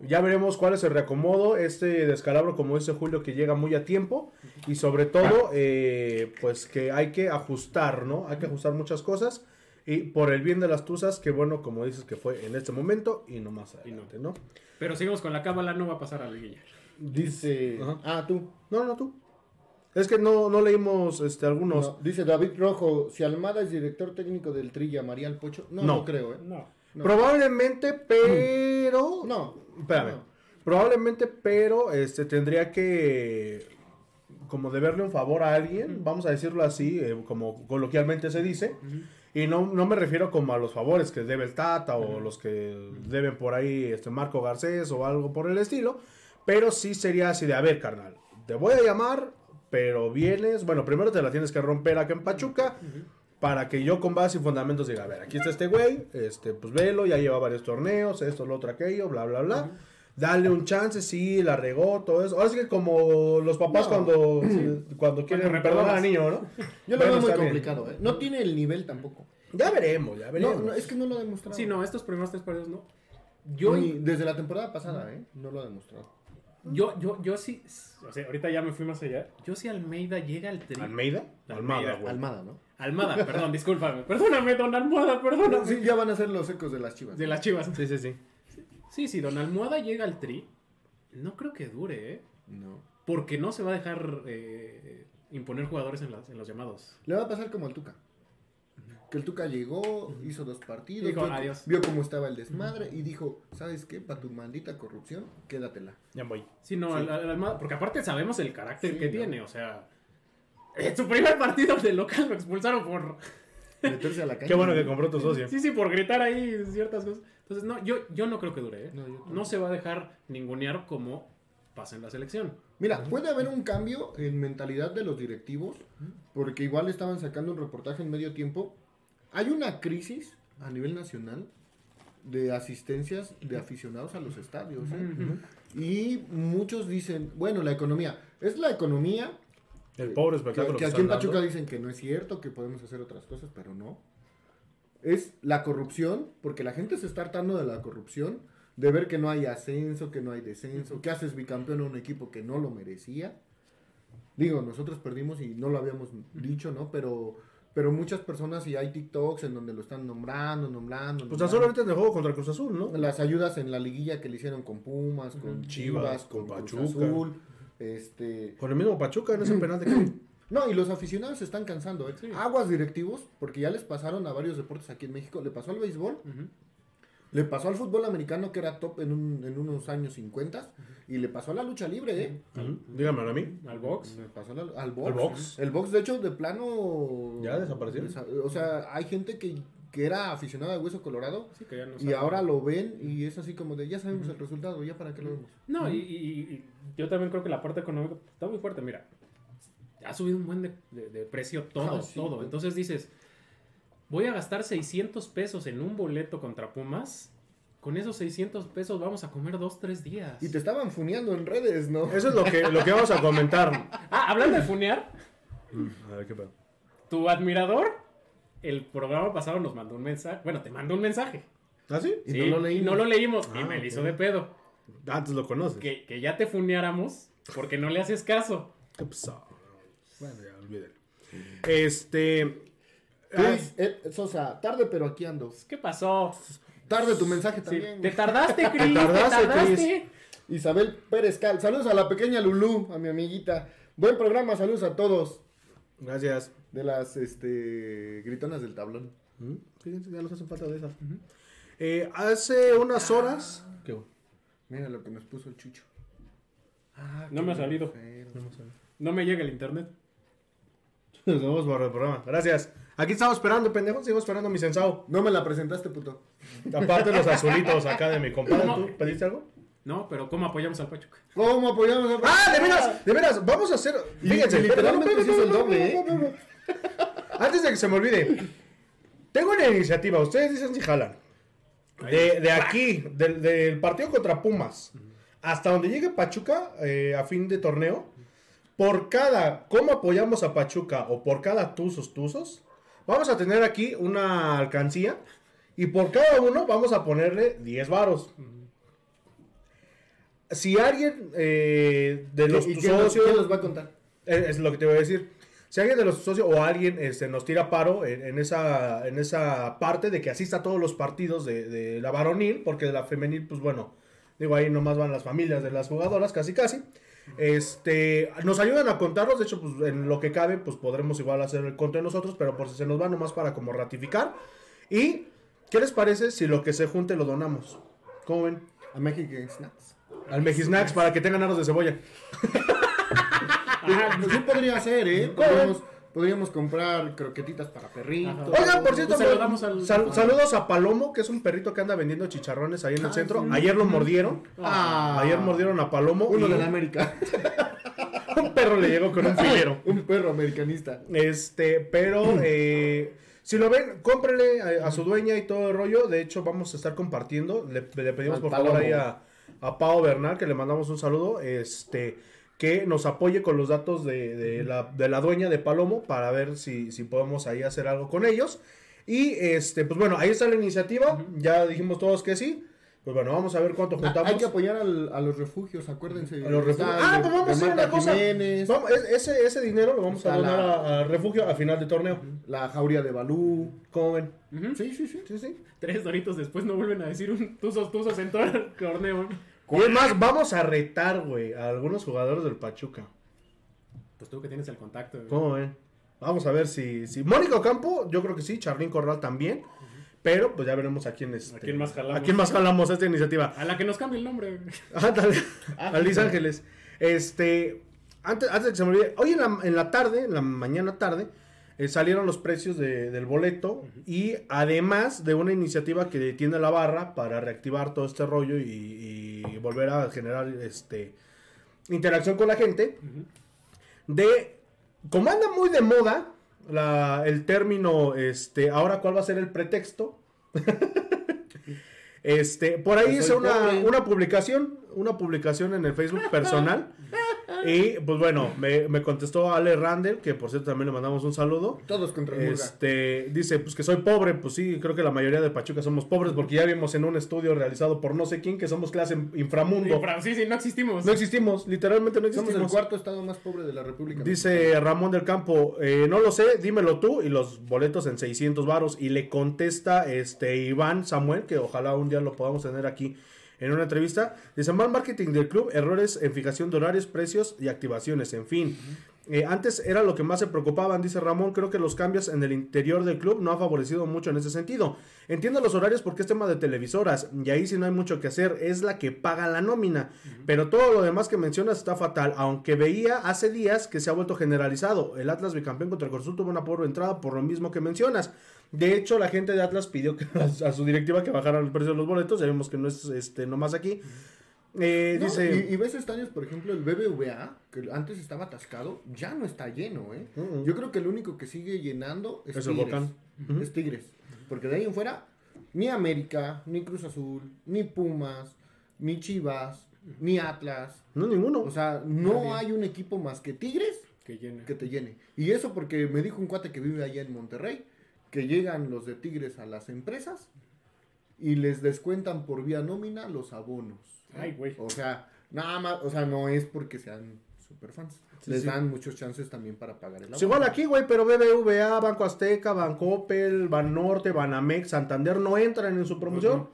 Ya veremos cuál es el reacomodo, este descalabro, como dice Julio, que llega muy a tiempo. Y sobre todo, eh, pues que hay que ajustar, ¿no? Hay que ajustar muchas cosas. Y por el bien de las Tuzas, que bueno, como dices que fue en este momento y no más adelante, ¿no? Pero seguimos con la cábala, no va a pasar a la liguilla. Dice. Ajá. Ah, tú. No, no, tú. Es que no, no leímos este, algunos. No, dice David Rojo, si Almada es director técnico del Tri, ¿llamaría al Pocho? No, no, No. creo, ¿eh? No. No. Probablemente, pero. No. Espérame. No. Probablemente, pero este tendría que. Como deberle un favor a alguien, vamos a decirlo así, eh, como coloquialmente se dice. Y no, no me refiero como a los favores que debe el Tata o los que deben por ahí este Marco Garcés o algo por el estilo. Pero sí sería así de, a ver, carnal, te voy a llamar, pero vienes. Bueno, primero te la tienes que romper acá en Pachuca. Para que yo con base y fundamentos diga, a ver, aquí está este güey, este, pues velo, ya lleva varios torneos, esto, lo otro, aquello, bla, bla, bla. Dale un chance, sí, la regó, todo eso. Ahora sí que como los papás No. cuando, cuando quieren Cuando perdonar al niño, ¿no? Yo lo Bueno, veo muy complicado, ¿eh? No tiene el nivel tampoco. Ya veremos, ya veremos. No, no, es que no lo ha demostrado. Sí, no, estos primeros tres partidos no. Yo, Ni desde la temporada pasada, ¿eh? No lo ha demostrado. yo, yo, yo sí, o sea, ahorita ya me fui más allá. Yo sí Almeida llega al tri. ¿Almeida? Almeida. Almada, güey. Almada, ¿no? Almada, perdón, discúlpame. Perdóname, don Almohada, perdóname. Sí, ya van a ser los ecos de las chivas. De las chivas. Sí, sí, sí. Sí, sí, don Almohada llega al tri. No creo que dure, ¿eh? No. Porque no se va a dejar eh, imponer jugadores en, las- en los llamados. Le va a pasar como al Tuca. Que el Tuca llegó, hizo dos partidos, Dijo, vio, "Adiós". vio cómo estaba el desmadre y dijo, ¿sabes qué? Para tu maldita corrupción, quédatela. Ya voy. Sí, no, al- al Almohada- porque aparte sabemos el carácter Sí, que no. tiene, o sea. En su primer partido de local lo expulsaron por. Meterse a la cancha. Qué bueno que compró tu socio. Sí, sí, por gritar ahí ciertas cosas. Entonces, no, yo, yo no creo que dure, ¿eh? No, yo. No se va a dejar ningunear como pasa en la selección. Mira, puede haber un cambio en mentalidad de los directivos, porque igual estaban sacando un reportaje en medio tiempo. Hay una crisis a nivel nacional de asistencias de aficionados a los estadios. ¿eh? Y muchos dicen, bueno, la economía. Es la economía El pobre espectáculo que que aquí en Pachuca dando. dicen que no es cierto, que podemos hacer otras cosas, pero no. Es la corrupción, porque la gente se está hartando de la corrupción, de ver que no hay ascenso, que no hay descenso, que haces bicampeón a un equipo que no lo merecía. Digo, nosotros perdimos y no lo habíamos dicho, ¿no? Pero, pero muchas personas y hay TikToks en donde lo están nombrando, nombrando. Pues tan solo ahorita en el juego contra Cruz Azul, ¿no? Las ayudas en la liguilla que le hicieron con Pumas, con Chivas, Chivas, con con, Cruz Pachuca. Azul, este... Con el mismo Pachuca en ese penal de. No, y los aficionados se están cansando, ¿eh? Aguas directivos, porque ya les pasaron a varios deportes aquí en México. Le pasó al béisbol, le pasó al fútbol americano, que era top en, un- en unos años 50, y le pasó a la lucha libre, ¿eh? Ujú. Dígamelo a mí. Al box. Le pasó al, al box. ¿Al box? El box, de hecho, de plano... ¿Ya desapareció? desa- O sea, hay gente que, que era aficionado de Hueso Colorado. Sí, que ya no y ahora lo ven y es así como de, ya sabemos el resultado, ya para qué lo vemos. No, y, y- y yo también creo que la parte económica está muy fuerte. Mira, ha subido un buen de, de- de precio todo, Ah, sí, todo. güey. Entonces dices, voy a gastar 600 pesos en un boleto contra Pumas. Con esos 600 pesos vamos a comer dos, tres días. Y te estaban funeando en redes, ¿no? Eso es lo que, lo que vamos a comentar. Ah, hablando de funear, A ver qué pedo. tu admirador, el programa pasado nos mandó un mensaje. Bueno, te mandó un mensaje. ¿Ah, sí? Y Sí, no lo leímos. y no lo leímos. y Ah, me lo hizo de pedo. Antes lo conoces. Que, que ya te funeáramos porque no le haces caso. ¿Qué pasó? Bueno, ya, olvídelo. Este. ah, Chris, eh, Sosa, tarde pero aquí ando. ¿Qué pasó? Tarde tu mensaje Sí, también. te güey. tardaste, Cris. Te tardaste, tardaste. Isabel Pérez Cal. Saludos a la pequeña Lulú, a mi amiguita. Buen programa, saludos a todos. gracias. De las este gritonas del tablón. Mm, Fíjense, ya nos hacen falta de esas. Eh, hace unas horas. ¿Qué? hubo? Mira lo que nos puso el chucho. No me ha salido. No me llega el internet. Nos vemos por el programa. Gracias. Aquí estamos esperando, pendejo. Sigo esperando a mi sensao. No me la presentaste, puto. Aparte los azulitos acá de mi compadre. ¿Tú pediste algo? No, pero ¿cómo apoyamos al Pachuca? ¿Cómo apoyamos a ¡Ah, de veras! De veras, vamos a hacer. Fíjense, literalmente se hizo el doble, ¿eh? Antes de que se me olvide, tengo una iniciativa. Ustedes dicen si jalan. De, de aquí, del, del partido contra Pumas, hasta donde llegue Pachuca eh, a fin de torneo, por cada cómo apoyamos a Pachuca o por cada tuzos tuzos, vamos a tener aquí una alcancía y por cada uno vamos a ponerle 10 varos. Si alguien eh, de los ¿Y quién, los- socios... quién los va a contar? Eh, Es lo que te voy a decir. Si alguien de los socios o alguien este, nos tira paro en, en esa, en esa parte de que asista a todos los partidos de, de la varonil, porque de la femenil, pues bueno, digo, ahí nomás van las familias de las jugadoras, casi casi. Este, nos ayudan a contarlos, de hecho, pues en lo que cabe, pues podremos igual hacer el conto de nosotros, pero por si se nos va nomás para como ratificar. Y, ¿qué les parece si lo que se junte lo donamos? ¿Cómo ven? A México Snacks. Al Mejisnacks para que tengan aros de cebolla. Pues sí podría ser, ¿eh? Podríamos comprar croquetitas para perritos. Oigan, por cierto, Pues saludamos al- sal- saludos a Palomo, que es un perrito que anda vendiendo chicharrones ahí en el Ah, centro. sí. Ayer lo mordieron. Ah. Ayer mordieron a Palomo. Uno y de la América. un perro le llegó con un filero. Un perro americanista. Este, pero eh, si lo ven, cómprele a, a su dueña y todo el rollo. De hecho, vamos a estar compartiendo. Le, le pedimos Al por favor Palomo. ahí a, a Pau Bernal, que le mandamos un saludo. Este. Que nos apoye con los datos de, de la, de la dueña de Palomo para ver si, si podemos ahí hacer algo con ellos. Y este, pues bueno, ahí está la iniciativa. Ya dijimos todos que sí. Pues bueno, vamos a ver cuánto Ah, juntamos. hay que apoyar al- a los refugios, acuérdense. A los refugios. Ah, pues vamos a hacer una cosa. Vamos, es- ese, ese dinero lo vamos a Está donar la- a- al refugio a final de torneo. La jauría de Balú. ¿Cómo ven? Ujú. Sí, sí, sí. Sí, sí. Tres doritos después no vuelven a decir un tuzos, tuzos en todo el torneo. Y es más, vamos a retar, güey, a algunos jugadores del Pachuca. Pues tú que tienes el contacto. güey. ¿Cómo ven? Vamos a ver si, si Mónica Ocampo, yo creo que sí, Charlín Corral también. Pero pues ya veremos a quién este, ¿A quién más jalamos? A quién más jalamos esta iniciativa. A la que nos cambie el nombre. güey. Ándale, a Luis Ángeles. Este, antes, antes de que se me olvide, hoy en la, en la tarde, en la mañana tarde, eh, salieron los precios de- del boleto y además de una iniciativa que tiene la barra para reactivar todo este rollo y, y volver a generar este interacción con la gente, de, como anda muy de moda la, el término, este, ahora cuál va a ser el pretexto. Este, por ahí Pues hice una, una publicación, una publicación en el Facebook personal. y pues bueno, me, me contestó Ale Randall, que por cierto también le mandamos un saludo. Todos contra el Murga. Este, dice, pues que soy pobre, pues sí, creo que la mayoría de Pachuca somos pobres, porque ya vimos en un estudio realizado por no sé quién que somos clase inframundo. Infra- Sí, sí, no existimos. No existimos, literalmente no Somos el existimos. cuarto estado más pobre de la República. Dice Ramón del Campo, eh, no lo sé, dímelo tú, y los boletos en 600 varos. Y le contesta este Iván Samuel, que ojalá un día lo podamos tener aquí en una entrevista. Dice, mal marketing del club, errores en fijación de horarios, precios y activaciones, en fin. Eh, antes era lo que más se preocupaban, dice Ramón. Creo que los cambios en el interior del club no ha favorecido mucho en ese sentido. Entiendo los horarios porque es tema de televisoras y ahí sí no hay mucho que hacer. Es la que paga la nómina. Pero todo lo demás que mencionas está fatal. Aunque veía hace días que se ha vuelto generalizado. El Atlas bicampeón contra el Cruz Azul tuvo una pobre entrada por lo mismo que mencionas. De hecho, la gente de Atlas pidió que, a su directiva que bajaran el precio de los boletos. Ya vemos que no es este nomás aquí. Eh, No, dice. y, y ves estadios, por ejemplo, el BBVA, que antes estaba atascado, ya no está lleno, ¿eh? Yo creo que el único que sigue llenando es, Es el Tigres. Es Tigres. Porque de ahí en fuera, ni América, ni Cruz Azul, ni Pumas, ni Chivas, ni Atlas. No, ninguno. O sea, no hay un equipo más que Tigres que te llene. Y eso porque me dijo un cuate que vive allá en Monterrey, que llegan los de Tigres a las empresas y les descuentan por vía nómina los abonos. Ay, güey. O sea, nada más, o sea, no es porque sean super fans. Sí, les sí. dan muchos chances también para pagar el Pues abono. igual aquí, güey, pero BBVA, Banco Azteca, Bancoppel, Banorte, Banamex, Santander no entran en su promoción.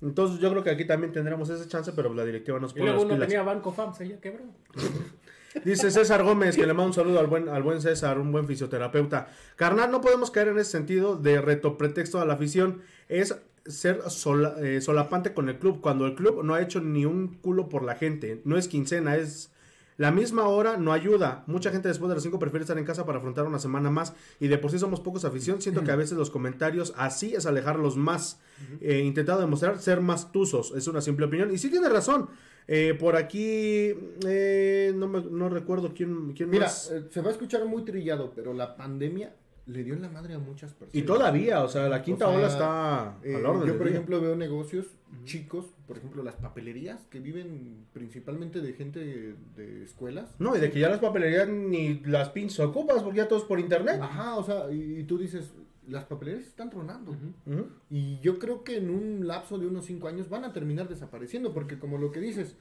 Entonces yo creo que aquí también tendremos ese chance, pero la directiva nos Y pone luego las uno pilas. tenía Banco FAM, se ya quebró. Dice César Gómez, que le manda un saludo al buen, al buen César, un buen fisioterapeuta. Carnal, no podemos caer en ese sentido de reto pretexto a la afición. Es ser sola- eh, solapante con el club, cuando el club no ha hecho ni un culo por la gente. No es quincena, es la misma hora, no ayuda. Mucha gente después de las 5 prefiere estar en casa para afrontar una semana más. Y de por sí somos pocos afición. Siento que a veces los comentarios así es alejarlos más. Eh, intentado demostrar ser más tuzos. Es una simple opinión. Y sí tiene razón. Eh, por aquí, eh, no, me- no recuerdo quién, quién Mira, más. eh, se va a escuchar muy trillado, pero la pandemia le dio en la madre a muchas personas. Y todavía, o sea, la quinta O sea, ola está Eh, al orden. yo, por día. ejemplo, veo negocios chicos, por ejemplo, las papelerías que viven principalmente de gente de, de escuelas. No, y de que ya las papelerías ni las pinches ocupas, porque ya todo es por internet. Ajá, o sea, y, y tú dices, las papelerías están tronando. Y yo creo que en un lapso de unos 5 años van a terminar desapareciendo, porque como lo que dices,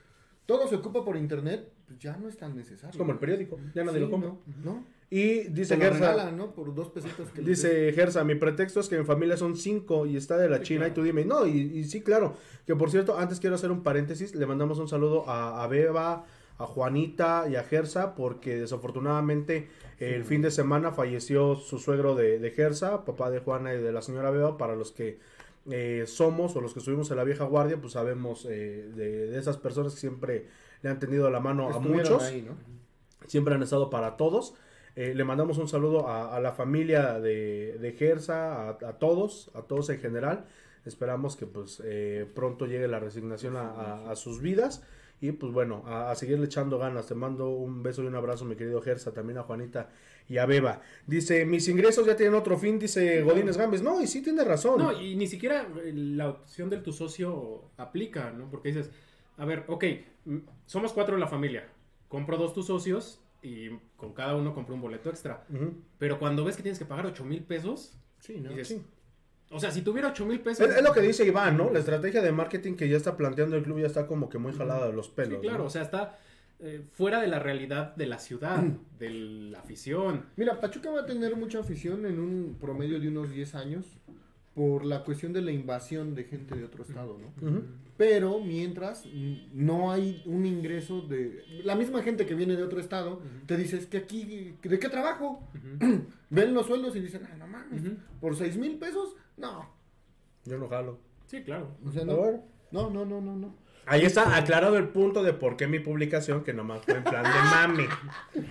todo se ocupa por internet, pues ya no es tan necesario. Es como el periódico, ya nadie Sí, lo compra. ¿no? ¿no? Y dice Gersa, regalan, ¿no? Por dos pesitos que dice Gersa, mi pretexto es que mi familia son cinco y está de la Sí, China claro. y tú dime, no, y, y sí, claro, que por cierto, antes quiero hacer un paréntesis, le mandamos un saludo a, a Beba, a Juanita y a Gersa, porque desafortunadamente el fin de semana falleció su suegro de, de Gersa, papá de Juana y de la señora Beba, para los que eh, somos o los que estuvimos en la vieja guardia, pues sabemos eh, de, de esas personas que siempre le han tenido la mano a muchos ahí, ¿no? siempre han estado para todos. Eh, le mandamos un saludo a, a la familia de, de Gersa, a, a todos, a todos en general. Esperamos que pues eh, pronto llegue la resignación a, a- sus vidas. Y pues bueno, a, seguirle echando ganas. Te mando un beso y un abrazo, mi querido Gersa, también a Juanita y a Beba. Dice, mis ingresos ya tienen otro fin, dice Godínez Gambes. No, y sí tiene razón. No, y ni siquiera eh, la opción del tu socio aplica, ¿no? Porque dices, a ver, ok, mm, somos cuatro en la familia. Compro dos tus socios y con cada uno compro un boleto extra. Pero cuando ves que tienes que pagar 8 mil pesos, Sí, ¿no? dices, Sí. o sea, si tuviera 8 mil pesos... Es, es lo que dice Iván, ¿no? La estrategia de marketing que ya está planteando el club ya está como que muy jalada de los pelos. Sí, claro, ¿no? o sea, está eh, fuera de la realidad de la ciudad, de la afición. Mira, Pachuca va a tener mucha afición en un promedio de unos 10 años por la cuestión de la invasión de gente de otro estado, ¿no? Ujú. Pero mientras no hay un ingreso de... La misma gente que viene de otro estado te dice, es que aquí, ¿de qué trabajo? Ven los sueldos y dicen, ah, no mames, por 6 mil pesos, no. Yo no jalo. Sí, claro. O sea, no. No, no, no, no, no. Ahí está aclarado el punto de por qué mi publicación, que nomás fue en plan de mami.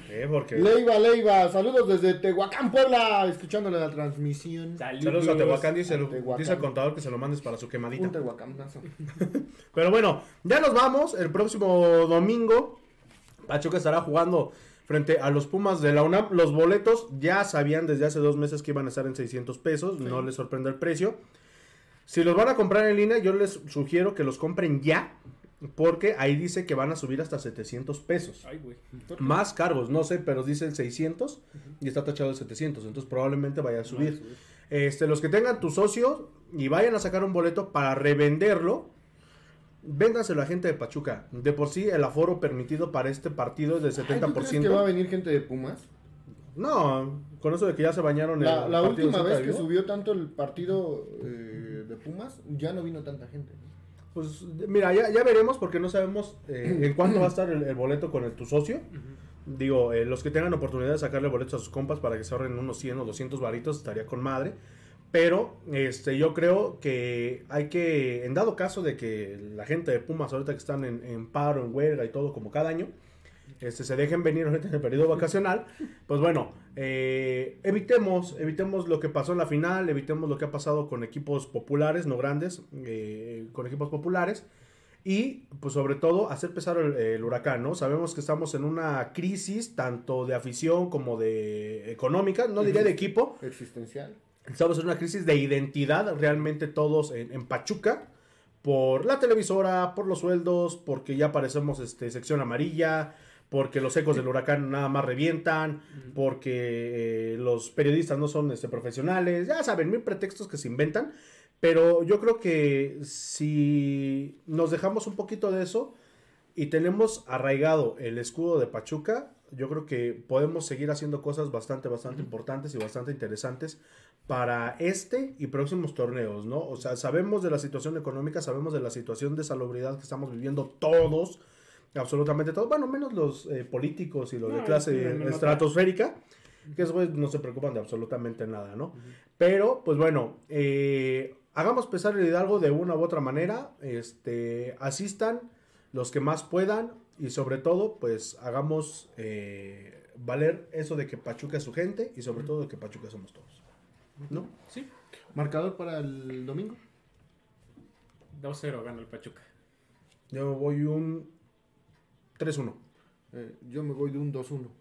Eh, porque... Leiva, Leiva, saludos desde Tehuacán, Puebla, escuchándole la transmisión. Saludos a Tehuacán, dice el, Tehuacán. dice el contador que se lo mandes para su Un quemadita. Tehuacanazo. Pero bueno, ya nos vamos. El próximo domingo, Pachuca estará jugando frente a los Pumas de la UNAM. Los boletos ya sabían desde hace dos meses que iban a estar en 600 pesos. No les sorprende el precio. Si los van a comprar en línea, yo les sugiero que los compren ya. Porque ahí dice que van a subir hasta 700 pesos. Ay, güey. Más cargos, no sé, pero dice el 600 y está tachado el 700, entonces probablemente vaya a subir. Este, los que tengan tu socio y vayan a sacar un boleto para revenderlo, véndanselo a gente de Pachuca. De por sí el aforo permitido para este partido es del Ay, ¿tú crees que va a 70%. venir gente de Pumas? No, con eso de que ya se bañaron La, el la última de vez que de subió tanto el partido eh, de Pumas, ya no vino tanta gente. Pues mira, ya, ya veremos porque no sabemos eh, en cuánto va a estar el, el boleto con el tu socio. Digo, eh, los que tengan oportunidad de sacarle boletos a sus compas para que se ahorren unos 100 o 200 varitos, estaría con madre. Pero este, yo creo que hay que, en dado caso de que la gente de Pumas ahorita que están en, en paro, en huelga y todo como cada año, este, se dejen venir ahorita en el periodo vacacional, pues bueno, eh, evitemos, evitemos lo que pasó en la final, evitemos lo que ha pasado con equipos populares, no grandes, eh, con equipos populares. Y pues sobre todo hacer pesar el, el huracán, ¿no? Sabemos que estamos en una crisis tanto de afición como de económica, no diría de equipo, Existencial. Estamos en una crisis de identidad realmente todos en, en Pachuca. Por la televisora, por los sueldos, porque ya parecemos este, sección amarilla, porque los ecos del huracán nada más revientan, porque eh, los periodistas no son este, profesionales, ya saben, mil pretextos que se inventan. Pero yo creo que si nos dejamos un poquito de eso y tenemos arraigado el escudo de Pachuca, yo creo que podemos seguir haciendo cosas bastante, bastante importantes y bastante interesantes para este y próximos torneos, ¿no? O sea, sabemos de la situación económica, sabemos de la situación de salubridad que estamos viviendo todos, absolutamente todos, bueno, menos los eh, políticos y los de No, clase no, no, estratosférica, que esos no se preocupan de absolutamente nada, ¿no? Pero, pues bueno, eh, hagamos pesar el Hidalgo de una u otra manera, este, asistan los que más puedan y sobre todo, pues hagamos eh, valer eso de que Pachuca es su gente y sobre todo de que Pachuca somos todos. ¿No? Sí, Marcador para el domingo. 2-0 gana el Pachuca. Yo voy un 3-1. Eh, yo me voy de un 2-1.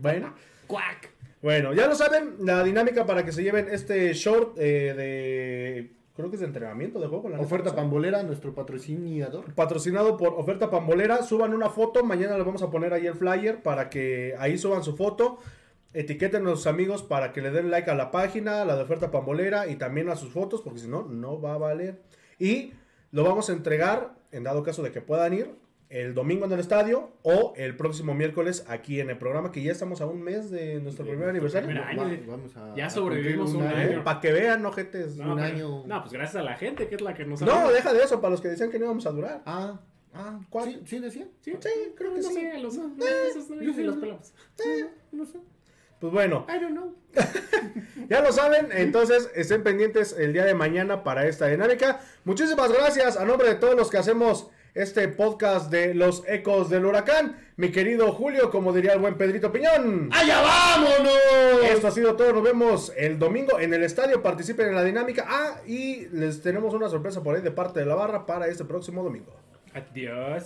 Bueno. ¡Cuac! Bueno, ya lo saben, la dinámica para que se lleven este short eh, de... Creo que es de entrenamiento de juego. la Oferta. Pambolera, nuestro patrocinador. Patrocinado por Oferta Pambolera. Suban una foto. Mañana les vamos a poner ahí el flyer para que ahí suban su foto. Etiqueten a sus amigos para que le den like a la página, la de Oferta Pambolera y también a sus fotos, porque si no, no va a valer. Y lo vamos a entregar, en dado caso de que puedan ir, el domingo en el estadio o el próximo miércoles aquí en el programa, que ya estamos a un mes de nuestro primer aniversario. primer año. Va- vamos a, Ya sobrevivimos un año. Para que vean, ojetes. No, Un pero- año. No, pues gracias a la gente, que es la que nos No, ama. deja de eso, para los que decían que no íbamos a durar. Ah, ah, ¿Cuál? ¿Sí, sí decía? Sí, Sí, creo que no sí. sé, los, No, no, esos no, yo sí los lo- pelamos. Sí, no sé. Pues bueno, I don't know. Ya lo saben, entonces estén pendientes el día de mañana para esta dinámica. Muchísimas gracias a nombre de todos los que hacemos este podcast de los ecos del huracán. Mi querido Julio, como diría el buen Pedrito Piñón. ¡Allá vámonos! Esto ha sido todo, nos vemos el domingo en el estadio, participen en la dinámica. Ah, y les tenemos una sorpresa por ahí de parte de la barra para este próximo domingo. Adiós.